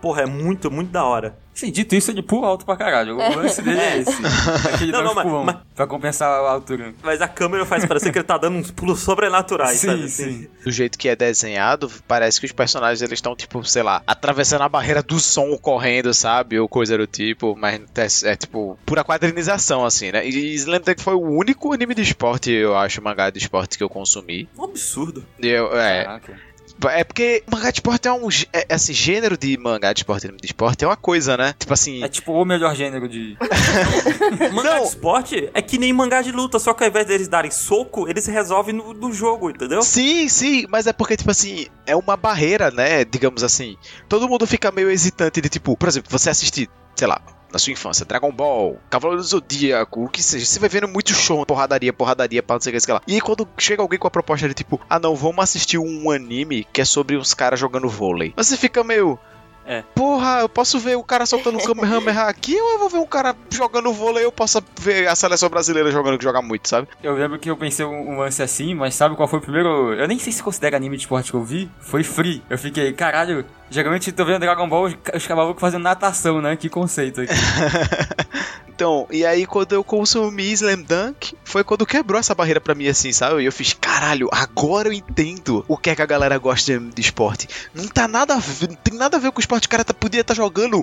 Porra, é muito, muito da hora. Sim, dito isso, ele pula alto pra caralho. O lance dele é esse. Aquele Não, não, mas- pulão, mas- Pra compensar a altura. Mas a câmera faz parecer que ele tá dando uns pulos sobrenaturais, Sim, sabe? sim. Do jeito que é desenhado, parece que os personagens eles estão, tipo, sei lá, atravessando a barreira do som correndo, sabe? Ou coisa do tipo, mas é, é, tipo pura quadrinização, assim, né? E Slam Dunk foi o único anime de esporte, eu acho, mangá de esporte que eu consumi. Um absurdo. Eu, é, Caraca. É porque mangá de esporte é um. gê- É, esse gênero de mangá de esporte de esporte é uma coisa, né? Tipo assim. É tipo o melhor gênero de. Mangá Não. de esporte é que nem mangá de luta, só que ao invés deles darem soco, eles resolvem no, no jogo, entendeu? Sim, sim, mas é porque, tipo assim, é uma barreira, né? Digamos assim. Todo mundo fica meio hesitante de, tipo, por exemplo, você assistir, sei lá, na sua infância, Dragon Ball, Cavaleiro do Zodíaco, o que seja, você vai vendo muito show, porradaria, porradaria, pá, não sei o que, sei lá. E aí quando chega alguém com a proposta de, tipo, ah não, vamos assistir um anime que é sobre uns caras jogando vôlei. Você fica meio. É. Porra, eu posso ver o cara soltando um Kamehameha aqui ou eu vou ver um cara jogando vôlei eu posso ver a seleção brasileira jogando que joga muito, sabe? Eu lembro que eu pensei um, um lance assim, mas sabe qual foi o primeiro. Eu nem sei se considera anime de esporte que eu vi. Foi Free. Eu fiquei, caralho, geralmente tô vendo Dragon Ball, os ca- os cavalos fazendo natação, né? Que conceito aqui. Então, e aí quando eu consumi Slam Dunk, foi quando quebrou essa barreira pra mim, assim, sabe? E eu fiz, caralho, agora eu entendo o que é que a galera gosta de, de esporte. Não tá nada a ver, não tem nada a ver com o esporte. O cara tá, podia estar jogando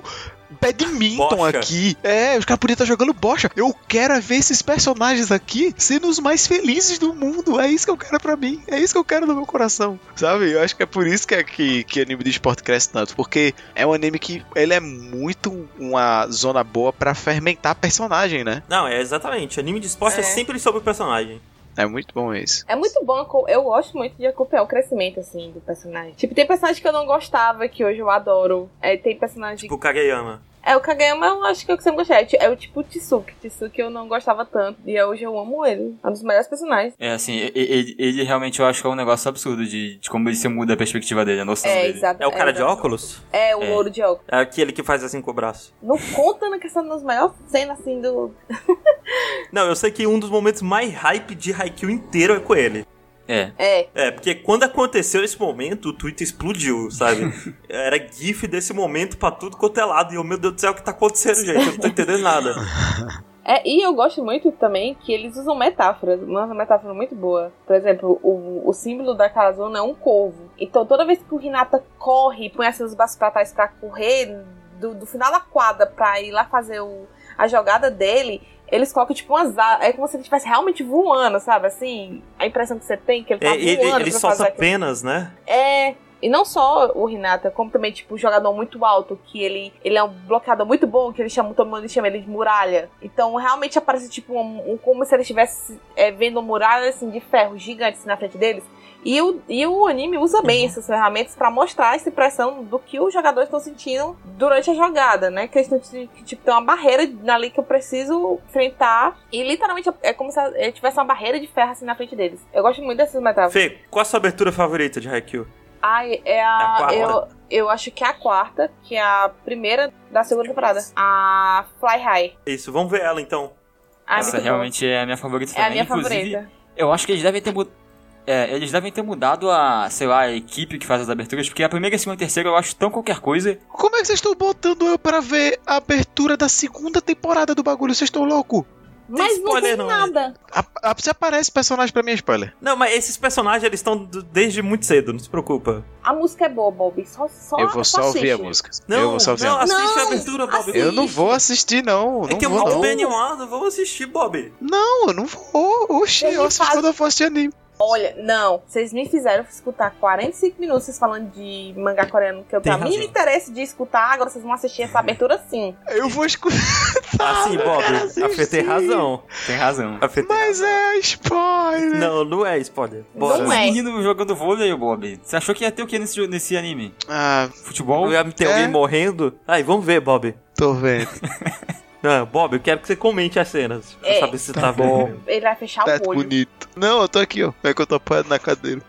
badminton Bocha. aqui. É, os caras podiam estar jogando bocha. Eu quero é ver esses personagens aqui sendo os mais felizes do mundo. É isso que eu quero pra mim. É isso que eu quero no meu coração. Sabe? Eu acho que é por isso que, é que, que anime de esporte cresce tanto. Porque é um anime que ele é muito uma zona boa pra fermentar personagem, né? Não, é exatamente. Anime de esporte é, É. sempre sobre o personagem. É muito bom isso. É muito bom, eu gosto muito de acompanhar o crescimento, assim, do personagem. Tipo, tem personagem que eu não gostava, que hoje eu adoro. É, tem personagem... Tipo o Kageyama. É, o Kageyama eu acho que é o que você não gostei. É É o tipo Tsuki. Tsuki eu não gostava tanto. E hoje eu amo ele. É um dos melhores personagens. É assim, ele, ele realmente eu acho que é um negócio absurdo de, de como ele se muda a perspectiva dele, a noção É, dele. exato. É o cara de exato. óculos? É, o É. louro de óculos. É aquele que faz assim com o braço. Não conta na questão das melhores cenas, assim, do... Não, eu sei que um dos momentos mais hype de Haikyuu inteiro é com ele. É. É. É, porque quando aconteceu esse momento, o Twitter explodiu, sabe? Era gif desse momento pra tudo quanto é lado. E eu, meu Deus do céu, o que tá acontecendo, gente? Eu não tô entendendo nada. É, e eu gosto muito também que eles usam metáforas, uma metáfora muito boa. Por exemplo, o, o símbolo da Karazuna é um corvo. Então toda vez que o Hinata corre, põe assim os braços pra trás pra correr, do, do final da quadra pra ir lá fazer o, a jogada dele, eles colocam tipo umas asas. É como se ele estivesse realmente voando, sabe? Assim, a impressão que você tem que ele tá É, ele, voando ele pra solta aquilo. penas, né? É. E não só o Hinata, como também, tipo, o jogador muito alto, que ele, ele é um bloqueador muito bom, que ele chama, todo mundo chama ele de muralha. Então, realmente aparece, tipo, um, um- como se ele estivesse é, vendo uma muralha, assim, de ferro gigante assim, na frente deles. E o, e o anime usa bem essas ferramentas pra mostrar essa impressão do que os jogadores estão sentindo durante a jogada, né? Que eles estão sentindo que, tipo, tem uma barreira ali que eu preciso enfrentar. E literalmente é como se ele tivesse uma barreira de ferro assim na frente deles. Eu gosto muito dessas metáforas. Fê, qual a sua abertura favorita de Haikyuu? Ai, é a a. quarta. eu, eu acho que é a quarta, que é a primeira da segunda temporada. A Fly High. Isso, vamos ver ela então. Ah, Essa muito bom. realmente é a minha favorita É também. a minha Inclusive, favorita. eu acho que eles devem ter mudado. É, eles devem ter mudado a, sei lá, a equipe que faz as aberturas, porque a primeira, a segunda e a terceira eu acho tão qualquer coisa. Como é que vocês estão botando eu pra ver a abertura da segunda temporada do bagulho? Vocês estão loucos? Mas não spoiler tem não, nada. A- a- Se aparece personagem pra mim é spoiler. Não, mas esses personagens eles estão desde muito cedo, não se preocupa. A música é boa, Bob. Só, só, eu vou só ouvir a música. Não, eu vou só ouvir não, a música. assiste a Não, abertura, Bob. assiste. Eu não vou assistir, não. É não que é vou, muito não. bem animado, vamos assistir, Bob. Não, eu não vou. Oxi, Ele eu assisto faz- quando eu for assistir anime. Olha, não. Vocês me fizeram escutar 45 minutos vocês falando de mangá coreano que eu Tem tenho razão. mínimo interesse de escutar. Agora vocês vão assistir essa abertura sim. Eu vou escutar. Assim, Bob, a Fê tem razão. Tem razão. A Fê tem Mas razão. é spoiler. Não, não é spoiler. Bora. Não é. Menino jogando vôlei, Bob. Você achou que ia ter o que nesse, nesse anime? Ah, Futebol? Ia ter É. alguém morrendo? Aí, vamos ver, Bob. tô vendo. Não, Bob, eu quero que você comente as cenas. Pra É. saber se Tá tá, bom. vendo. Ele vai fechar Tá o olho. bonito. Não, eu tô aqui, ó. É que eu tô apoiado na cadeira.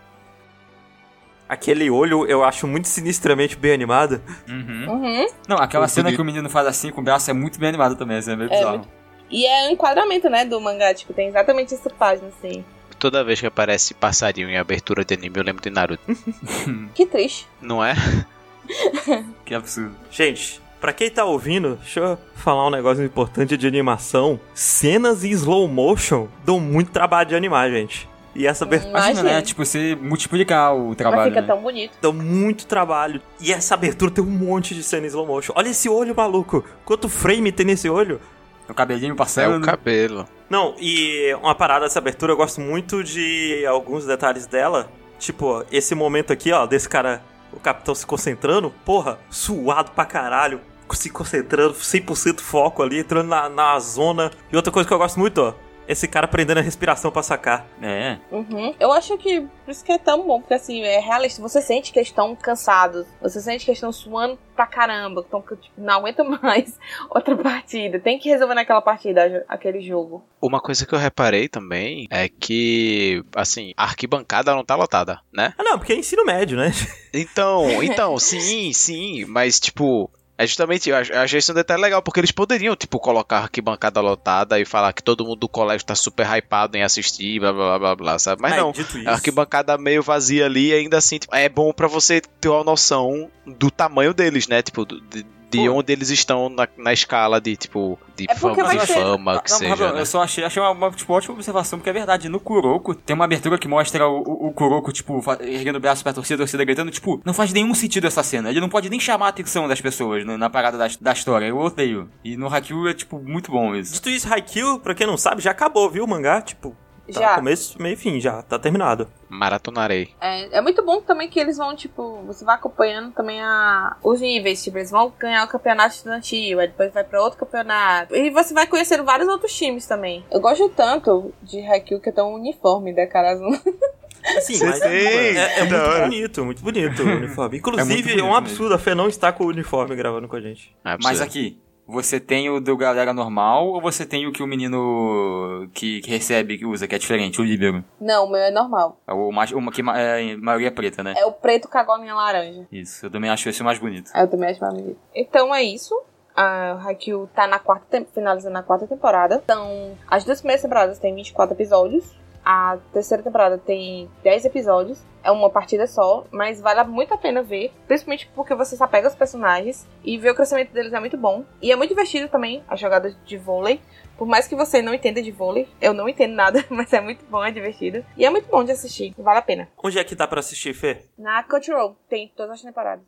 Aquele olho eu acho muito sinistramente bem animado. Uhum. Uhum. Não, aquela Muito cena bonito. que o menino faz assim com o braço é muito bem animada também, assim, é meio É, bizarro. muito- E é o enquadramento, né, do mangá, tipo, tem exatamente essa página, assim. Toda vez que aparece passarinho em abertura de anime, eu lembro de Naruto. Que triste. Não é? Que absurdo. Gente, pra quem tá ouvindo, deixa eu falar um negócio importante de animação. Cenas em slow motion dão muito trabalho de animar, gente. E essa abertura Imagina, né? Tipo, você multiplicar o Mas trabalho. fica né? tão bonito. dá muito trabalho. E essa abertura tem um monte de cena em slow motion. Olha esse olho, maluco. Quanto frame tem nesse olho? O cabelinho É passando. o cabelo. Não, e uma parada dessa abertura, eu gosto muito de alguns detalhes dela. Tipo, esse momento aqui, ó, desse cara, o capitão se concentrando, porra, suado pra caralho, se concentrando, 100% foco ali, entrando na, na zona. E outra coisa que eu gosto muito, ó, esse cara prendendo a respiração pra sacar. É. Uhum. Eu acho que por isso que é tão bom, porque assim, é realista. Você sente que eles estão cansados. Você sente que eles estão suando pra caramba. Estão, tipo, não aguenta mais outra partida. Tem que resolver naquela partida aquele jogo. Uma coisa que eu reparei também é que, assim, a arquibancada não tá lotada, né? Ah, não, porque é ensino médio, né? Então, então, sim, sim, mas tipo, é justamente, eu ach- eu achei isso um detalhe legal, porque eles poderiam, tipo, colocar a arquibancada lotada e falar que todo mundo do colégio tá super hypado em assistir, blá blá blá blá, sabe? Mas Ah, não, a arquibancada meio vazia ali, ainda assim, tipo, é bom pra você ter uma noção do tamanho deles, né? Tipo, de, de Pô. onde eles estão na, na escala de, tipo, de É fama, de ser- fama, que Não, seja, Rafael, né? Eu só achei, achei uma, uma, tipo, ótima observação, porque é verdade. No Kuroko, tem uma abertura que mostra o, o, o Kuroko, tipo, erguendo o braço pra torcida, a torcida gritando. Tipo, não faz nenhum sentido essa cena. Ele não pode nem chamar a atenção das pessoas no- na parada da, da história. Eu odeio. E no Haikyuu é, tipo, muito bom isso. Dito isso, Haikyuu, pra quem não sabe, já acabou, viu, o mangá? Tipo, tá Já. começo, meio e fim, já, tá terminado. Maratonarei. É, é muito bom também que eles vão, tipo, você vai acompanhando também a, os níveis. Tipo, eles vão ganhar o campeonato estudantil, aí depois vai pra outro campeonato. E você vai conhecendo vários outros times também. Eu gosto tanto de Haikyuu que é tão uniforme da cara azul. Assim, Você mas é, é da muito hora. bonito, muito bonito o uniforme. Inclusive, é, bonito um absurdo a Fê não estar com o uniforme gravando com a gente. É Mas aqui, você tem o do galera normal ou você tem o que o menino que, que recebe, que usa, que é diferente, o líbero? Não, o meu é normal. É o mais, uma que é, a maioria é preta, né? É o preto com a golinha laranja. Isso, eu também acho esse mais bonito. Eu também acho mais bonito. Então é isso. A Haikyuu tá na quarta finalizando a quarta temporada. Então, as duas primeiras temporadas têm 24 episódios. A terceira temporada tem 10 episódios. É uma partida só, mas vale muito a pena ver. Principalmente porque você se apega aos personagens e ver o crescimento deles é muito bom. E é muito divertido também as jogadas de vôlei. Por mais que você não entenda de vôlei, eu não entendo nada, mas é muito bom, é divertido. E é muito bom de assistir, vale a pena. Onde é que dá pra assistir, Fê? Na Crunchyroll tem todas as temporadas.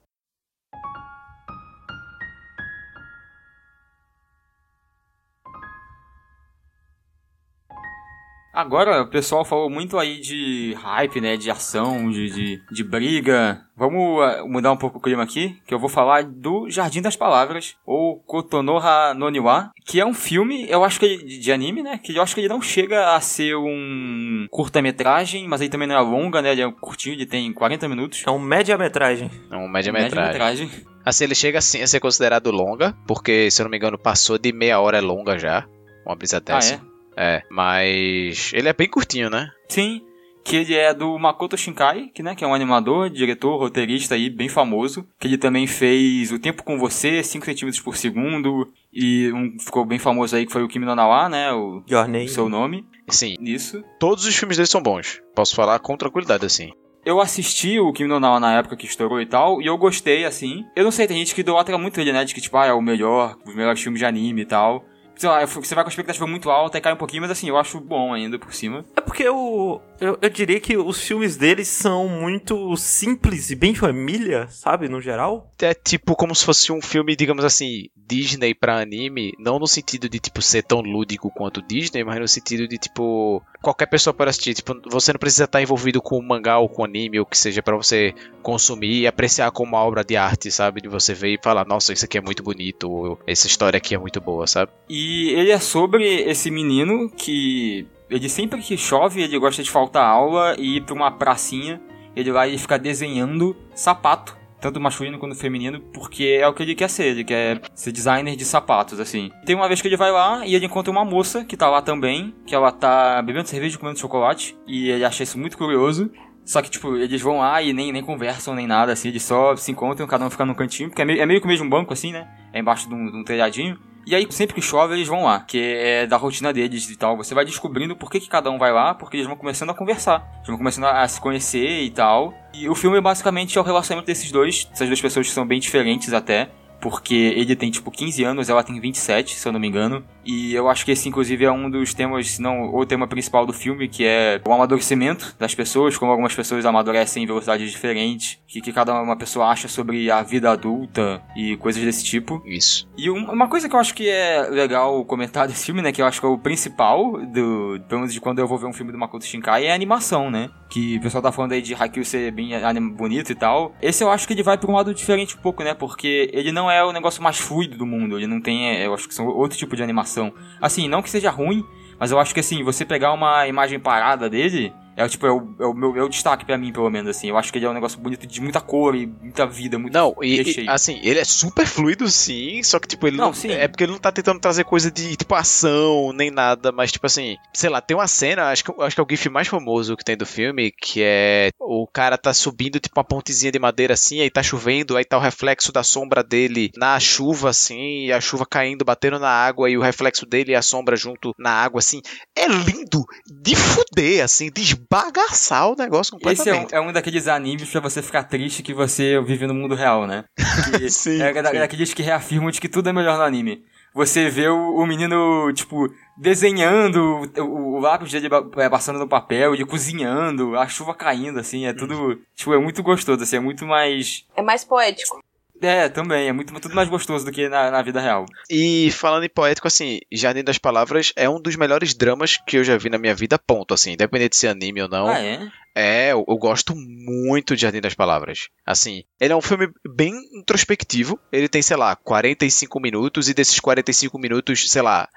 Agora, o pessoal falou muito aí de hype, né? De ação, de, de, de briga. Vamos ah, mudar um pouco o clima aqui, que eu vou falar do Jardim das Palavras, ou Kotonoha no Niwa, que é um filme, eu acho que ele, de anime, né? Que eu acho que ele não chega a ser um curta-metragem, mas ele também não é longa, né? Ele é curtinho, ele tem 40 minutos. É um média-metragem. É um média-metragem. Média-metragem. Assim, ele chega assim a ser considerado longa, porque, se eu não me engano, passou de meia hora é longa já. Uma brisa Ah, dessa. é? É, mas ele é bem curtinho, né? Sim, que ele é do Makoto Shinkai, que, né, que é um animador, diretor, roteirista aí, bem famoso. Que ele também fez O Tempo Com Você, 5 centímetros por segundo. E um ficou bem famoso aí, que foi o Kimi no Nawa, né, o, Your Name. seu nome. Sim, Isso. todos os filmes dele são bons. Posso falar com tranquilidade, assim. Eu assisti o Kimi no na época que estourou e tal, e eu gostei, assim. Eu não sei, tem gente que idolatra muito ele, né, de que, tipo, ah, é o melhor, os melhores filmes de anime e tal. Sei lá, você vai com a expectativa muito alta e cai um pouquinho, mas assim, eu acho bom ainda por cima. É porque o, eu, eu diria que os filmes deles são muito simples e bem família, sabe, no geral. É tipo como se fosse um filme, digamos assim, Disney pra anime, não no sentido de tipo ser tão lúdico quanto Disney, mas no sentido de tipo qualquer pessoa pode assistir, tipo, você não precisa estar envolvido com mangá ou com anime ou que seja pra você consumir e apreciar como uma obra de arte, sabe? De você ver e falar, nossa, isso aqui é muito bonito, ou essa história aqui é muito boa, sabe? E ele é sobre esse menino que ele sempre que chove, ele gosta de faltar aula e ir pra uma pracinha, ele vai ficar desenhando sapato, tanto masculino quanto feminino, porque é o que ele quer ser, ele quer ser designer de sapatos, assim. Tem uma vez que ele vai lá e ele encontra uma moça que tá lá também, que ela tá bebendo cerveja e comendo chocolate, e ele acha isso muito curioso. Só que, tipo, eles vão lá e nem, nem conversam nem nada, assim, eles só se encontram, cada um fica num cantinho, porque é meio, é meio que o mesmo banco, assim, né? É embaixo de um, de um telhadinho. E aí, sempre que chove, eles vão lá, que é da rotina deles e tal. Você vai descobrindo por que, que cada um vai lá, porque eles vão começando a conversar. Eles vão começando a se conhecer e tal. E o filme, basicamente, é o relacionamento desses dois. Essas duas pessoas que são bem diferentes até porque ele tem tipo 15 anos, ela tem 27, se eu não me engano. E eu acho que esse, inclusive, é um dos temas, se não o tema principal do filme, que é o amadurecimento das pessoas, como algumas pessoas amadurecem em velocidades diferentes, o que, que cada uma pessoa acha sobre a vida adulta e coisas desse tipo. Isso. E uma coisa que eu acho que é legal comentar desse filme, né, que eu acho que é o principal, do, pelo menos de quando eu vou ver um filme do Makoto Shinkai, é a animação, né? Que o pessoal tá falando aí de Haikyuu ser bem bonito e tal. Esse eu acho que ele vai pra um lado diferente um pouco, né? Porque ele não é o negócio mais fluido do mundo. Ele não tem. é, Eu acho que são outro tipo de animação. Assim, não que seja ruim, mas eu acho que assim, você pegar uma imagem parada dele. É, tipo, é o, é o meu é o destaque pra mim, pelo menos, assim. Eu acho que ele é um negócio bonito de muita cor e muita vida, muito Não, e, e, assim, ele é super fluido, sim, só que, tipo, ele Não, não. É porque ele não tá tentando trazer coisa de, tipo, ação, nem nada, mas, tipo assim, sei lá, tem uma cena, acho que, acho que é o GIF mais famoso que tem do filme, que é o cara tá subindo, tipo, uma pontezinha de madeira assim, aí tá chovendo, aí tá o reflexo da sombra dele na chuva, assim, e a chuva caindo, batendo na água, e o reflexo dele e a sombra junto na água, assim. É lindo de fuder, assim, de esbagaçar o negócio Esse é um, completamente. é um daqueles animes pra você ficar triste que você vive no mundo real, né? Que Sim, é da- sim. daqueles que reafirmam de que tudo é melhor no anime. Você vê o, o menino, tipo, desenhando o, o lápis dele é, passando no papel, ele cozinhando, a chuva caindo, assim, é tudo. Tipo, é muito gostoso, assim, é muito mais. É mais poético. É, também, é muito, tudo mais gostoso do que na, na vida real. E falando em poético, assim, Jardim das Palavras é um dos melhores dramas que eu já vi na minha vida, ponto, assim, independente de ser anime ou não. Ah, é? É, eu, eu gosto muito de Jardim das Palavras. Assim, ele é um filme bem introspectivo. Ele tem, sei lá, 45 minutos, e desses 45 minutos, sei lá,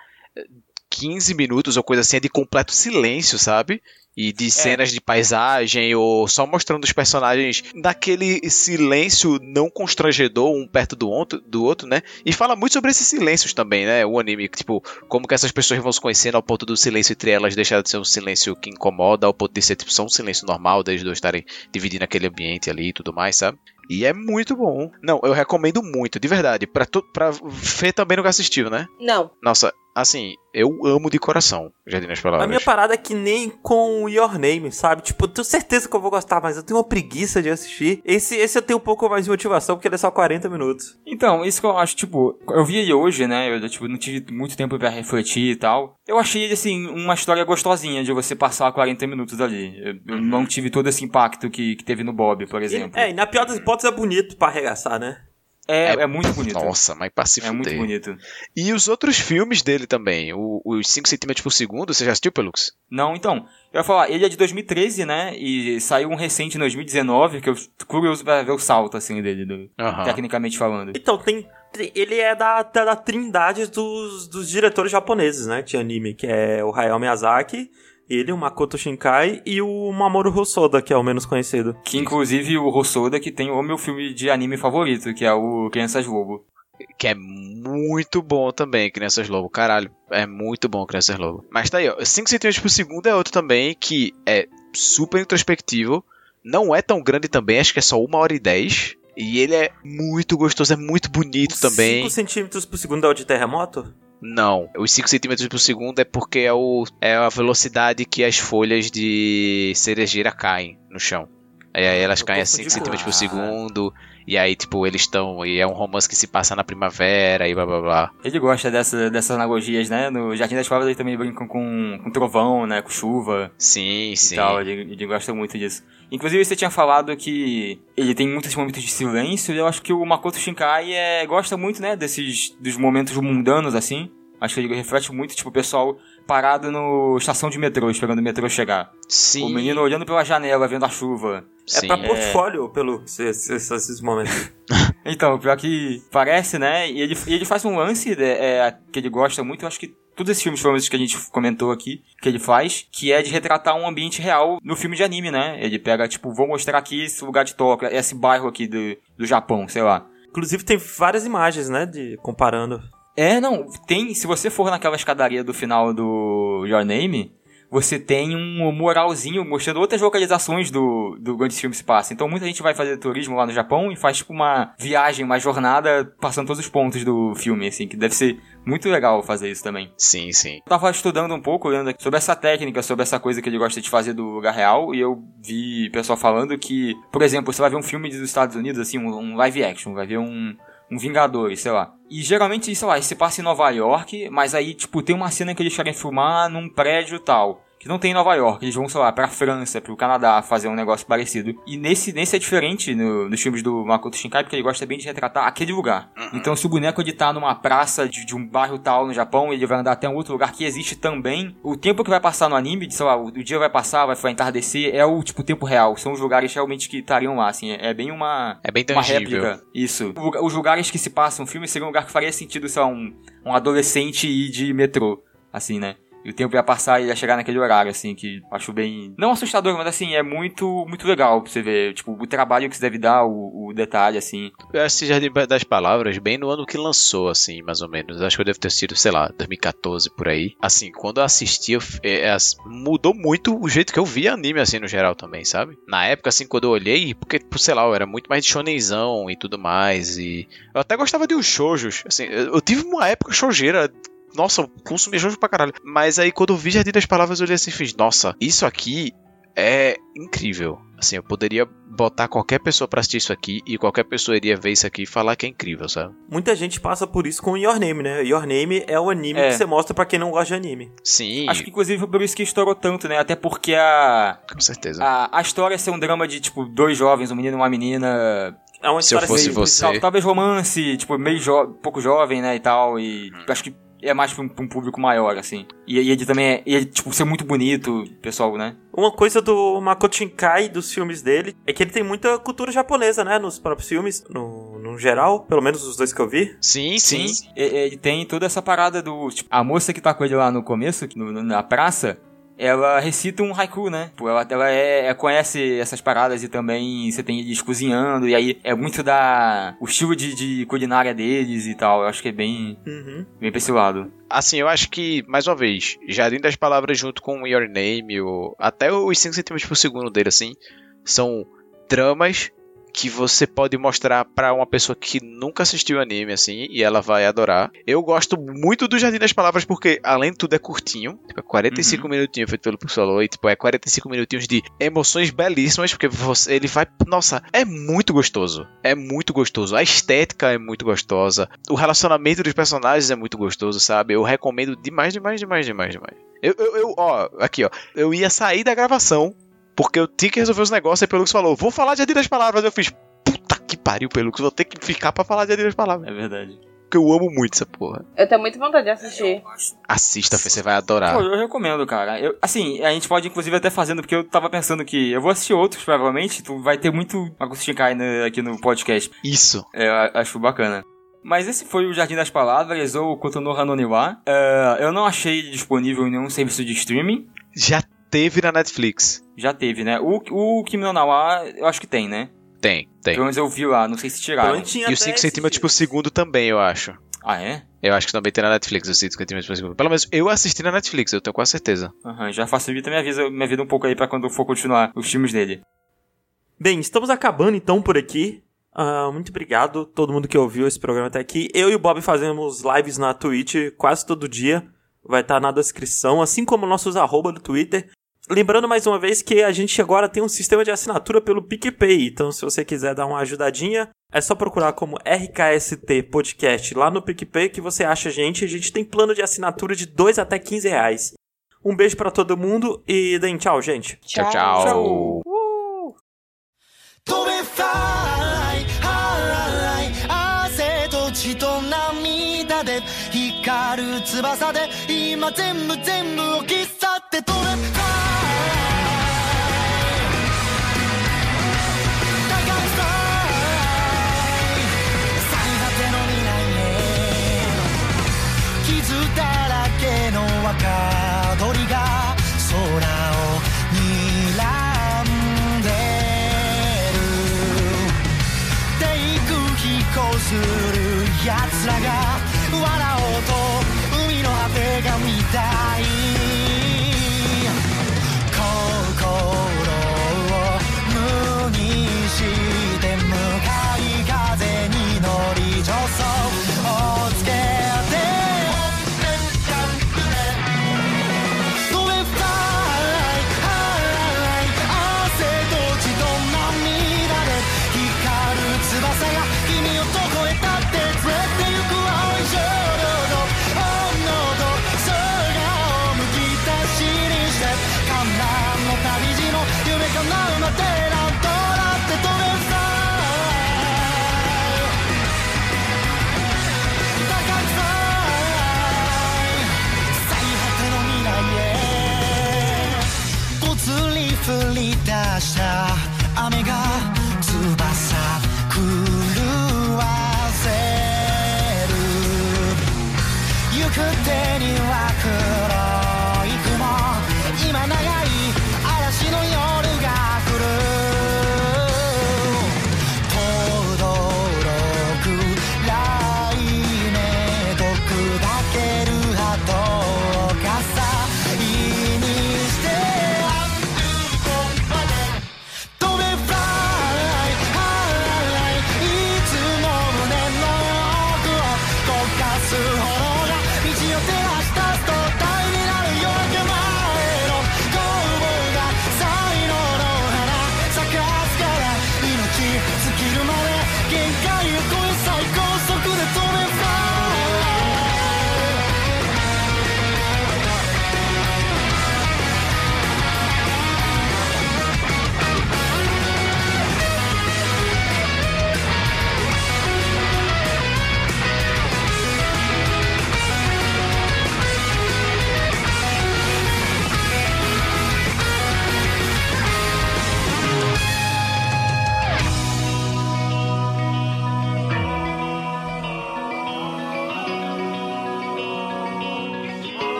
15 minutos ou coisa assim é de completo silêncio, sabe? E de cenas de paisagem, ou só mostrando os personagens naquele silêncio não constrangedor, um perto do outro, do outro, né? E fala muito sobre esses silêncios também, né? O anime, tipo, como que essas pessoas vão se conhecendo ao ponto do silêncio entre elas deixar de ser um silêncio que incomoda, ao ponto de ser tipo, só um silêncio normal, deles dois estarem dividindo aquele ambiente ali e tudo mais, sabe? E é muito bom. Não, eu recomendo muito, de verdade. Pra, tu, pra Fê também nunca assistiu, né? Não. Nossa, assim, eu amo de coração Jardim das Palavras. A minha parada é que nem com Your Name, sabe? Tipo, eu tenho certeza que eu vou gostar, mas eu tenho uma preguiça de assistir. Esse, esse eu tenho um pouco mais de motivação, porque ele é só 40 minutos. Então, isso que eu acho, tipo, eu vi ele hoje, né? Eu tipo, não tive muito tempo pra refletir e tal. Eu achei ele, assim, uma história gostosinha de você passar 40 minutos ali. Eu, eu não tive todo esse impacto que, que teve no Bob, por exemplo. É, e na pior das hipóteses é bonito pra arregaçar, né? É, é, muito bonito. Nossa, mas pra se é muito bonito. E os outros filmes dele também, o- os 5 cm por segundo, você já assistiu, Pelux? Não, então, eu ia falar, ele é de 2013, né? E saiu um recente em 2019, que eu tô curioso pra ver o salto, assim, dele, do- tecnicamente falando. Então, tem. tem- Ele é da, da, da trindade dos, dos diretores japoneses, né? De anime, que é o Hayao Miyazaki, ele, o Makoto Shinkai e o Mamoru Hosoda, que é o menos conhecido. Que inclusive o Hosoda que tem o meu filme de anime favorito, que é o Crianças Lobo. Que é muito bom também, Crianças Lobo. Caralho, é muito bom Crianças Lobo. Mas tá aí, ó. 5 cm por segundo é outro também que é super introspectivo. Não é tão grande também, acho que é só 1 hora e 10. E ele é muito gostoso, é muito bonito também. 5 centímetros por segundo é o de terremoto? Não, os 5 cm por segundo é porque é, o, é a velocidade que as folhas de cerejeira caem no chão. Aí, aí elas Eu caem a confundi 5 com- cm por Ah. segundo. E aí, tipo, eles estão. E é um romance que se passa na primavera e blá blá blá. Ele gosta dessa, dessas analogias, né? No Jardim das Palavras eles também brincam com, com trovão, né? Com chuva Sim, sim. tal. Ele, ele gosta muito disso. Inclusive você tinha falado que ele tem muitos momentos de silêncio. E eu acho que o Makoto Shinkai é, gosta muito, né? Desses dos momentos mundanos, assim. Acho que ele reflete muito, tipo, o pessoal parado no estação de metrô, esperando o metrô chegar. Sim. O menino olhando pela janela, vendo a chuva. sim. É pra portfólio, pelo esses, esses momentos. Então, pior que parece, né? E ele, e ele faz um lance é, é, que ele gosta muito, eu acho que todos esses filmes famosos que a gente comentou aqui, que ele faz, que é de retratar um ambiente real no filme de anime, né? Ele pega, tipo, vou mostrar aqui esse lugar de Tóquio, esse bairro aqui do, do Japão, sei lá. Inclusive tem várias imagens, né? De, comparando. É, não, tem, se você for naquela escadaria do final do Your Name, você tem um moralzinho mostrando outras localizações do, do onde esse filme se passa. Então muita gente vai fazer turismo lá no Japão e faz tipo uma viagem, uma jornada passando todos os pontos do filme, assim, que deve ser muito legal fazer isso também. Sim, sim. Eu tava estudando um pouco, olhando sobre essa técnica, sobre essa coisa que ele gosta de fazer do lugar real, e eu vi pessoal falando que, por exemplo, você vai ver um filme dos Estados Unidos, assim, um, um live action, vai ver um, um Vingadores, sei lá. E geralmente, sei lá, se passa em Nova York, mas aí, tipo, tem uma cena que eles querem filmar num prédio tal que não tem em Nova York. Eles vão, sei lá, pra França, pro Canadá fazer um negócio parecido. E nesse, nesse é diferente no, nos filmes do Makoto Shinkai, porque ele gosta bem de retratar aquele lugar. Uhum. Então, se o boneco ele tá numa praça de, de, um bairro tal no Japão, ele vai andar até um outro lugar que existe também. O tempo que vai passar no anime, sei lá, o, o dia vai passar, vai entardecer, é o, tipo, tempo real. São os lugares realmente que estariam lá, assim. É, é, bem uma... É bem uma réplica. Isso. O, os lugares que se passam no filme seriam um lugar que faria sentido, sei lá, um, um adolescente ir de metrô, assim, né? E o tempo ia passar e ia chegar naquele horário, assim, que acho bem. Não assustador, mas assim, é muito muito legal pra você ver. Tipo, o trabalho que você deve dar, o, o detalhe, assim. Eu assisti Jardim das Palavras bem no ano que lançou, assim, mais ou menos. Acho que eu devo ter sido, sei lá, 2014 por aí. Assim, quando eu assisti, eu, é, é, mudou muito o jeito que eu via anime, assim, no geral também, sabe? Na época, assim, quando eu olhei, porque, sei lá, eu era muito mais de shonenzão e tudo mais. E eu até gostava de os shoujos. Assim, eu, eu tive uma época shoujeira nossa, eu consumi jogo pra caralho. Mas aí quando eu vi Jardim das Palavras, eu olhei assim e fiz, nossa, isso aqui é incrível. Assim, eu poderia botar qualquer pessoa pra assistir isso aqui e qualquer pessoa iria ver isso aqui e falar que é incrível, sabe? Muita gente passa por isso com Your Name, né? Your Name é o anime é. que você mostra para quem não gosta de anime. Sim. Acho que inclusive foi por isso que estourou tanto, né? Até porque a. Com certeza. A, a história é ser um drama de, tipo, dois jovens, um menino e uma menina. É uma Se eu fosse meio, você. Talvez romance, tipo, meio jo pouco jovem, né? E tal. E hum. acho que é mais pra um, pra um, público maior, assim. E, e ele também é, ele, tipo, ser muito bonito, pessoal, né? Uma coisa do Makoto Shinkai, dos filmes dele, é que ele tem muita cultura japonesa, né? Nos próprios filmes, no, no geral, pelo menos os dois que eu vi. Sim, sim. sim. Ele tem toda essa parada do, tipo, a moça que tá com ele lá no começo, no, na praça, ela recita um haiku, né? Ela, ela é, é, conhece essas paradas e também você tem eles cozinhando, e aí é muito da. o estilo de, de culinária deles e tal. Eu acho que é bem. Uhum. bem pra esse lado. Assim, eu acho que, mais uma vez, Jardim das Palavras junto com Your Name, ou até os 5 centímetros por segundo dele, assim, são dramas que você pode mostrar para uma pessoa que nunca assistiu anime, assim, e ela vai adorar. Eu gosto muito do Jardim das Palavras porque, além de tudo, é curtinho. Tipo, é 45 uhum. minutinhos feito pelo Pulsolo, e tipo, é 45 minutinhos de emoções belíssimas, porque você, ele vai. Nossa, é muito gostoso. É muito gostoso. A estética é muito gostosa. O relacionamento dos personagens é muito gostoso, sabe? Eu recomendo demais, demais, demais, demais, demais. Eu, eu, eu, ó, aqui, ó. Eu ia sair da gravação porque eu tinha que resolver os negócios e Pelux falou: vou falar de Jardim das Palavras. Eu fiz: puta que pariu, Pelux, vou ter que ficar pra falar de Jardim das Palavras. É verdade. Porque eu amo muito essa porra. Eu tenho muita vontade de assistir. Assista, você vai adorar. Pô, eu recomendo, cara. Eu, assim, a gente pode inclusive até fazendo, porque eu tava pensando que eu vou assistir outros, provavelmente. Tu vai ter muito Agostinho no, aqui no podcast. Isso. É, eu acho bacana. Mas esse foi o Jardim das Palavras, ou Kotonoha no Niwa. Uh, eu não achei disponível em nenhum serviço de streaming. Já teve na Netflix. Já teve, né? O, o Kimi no Nawa, eu acho que tem, né? Tem, tem. Pelo menos eu vi lá, não sei se tiraram. E o 5 centímetros por segundo também, eu acho. Ah, é? Eu acho que também tem na Netflix, o 5 centímetros por segundo. Pelo menos eu assisti na Netflix, eu tenho quase certeza. Aham, uhum, já facilita minha vida, minha vida um pouco aí pra quando eu for continuar os filmes dele. Bem, estamos acabando então por aqui. Uh, muito obrigado todo mundo que ouviu esse programa até aqui. Eu e o Bob fazemos lives na Twitch quase todo dia. Vai estar tá na descrição, assim como nossos arroba do Twitter. Lembrando mais uma vez que a gente agora tem um sistema de assinatura pelo PicPay, então se você quiser dar uma ajudadinha, é só procurar como RKST Podcast lá no PicPay que você acha a gente. A gente tem plano de assinatura de 2 até 15 reais. Um beijo para todo mundo e deem tchau, gente. Tchau, tchau. tchau. Uh! I got.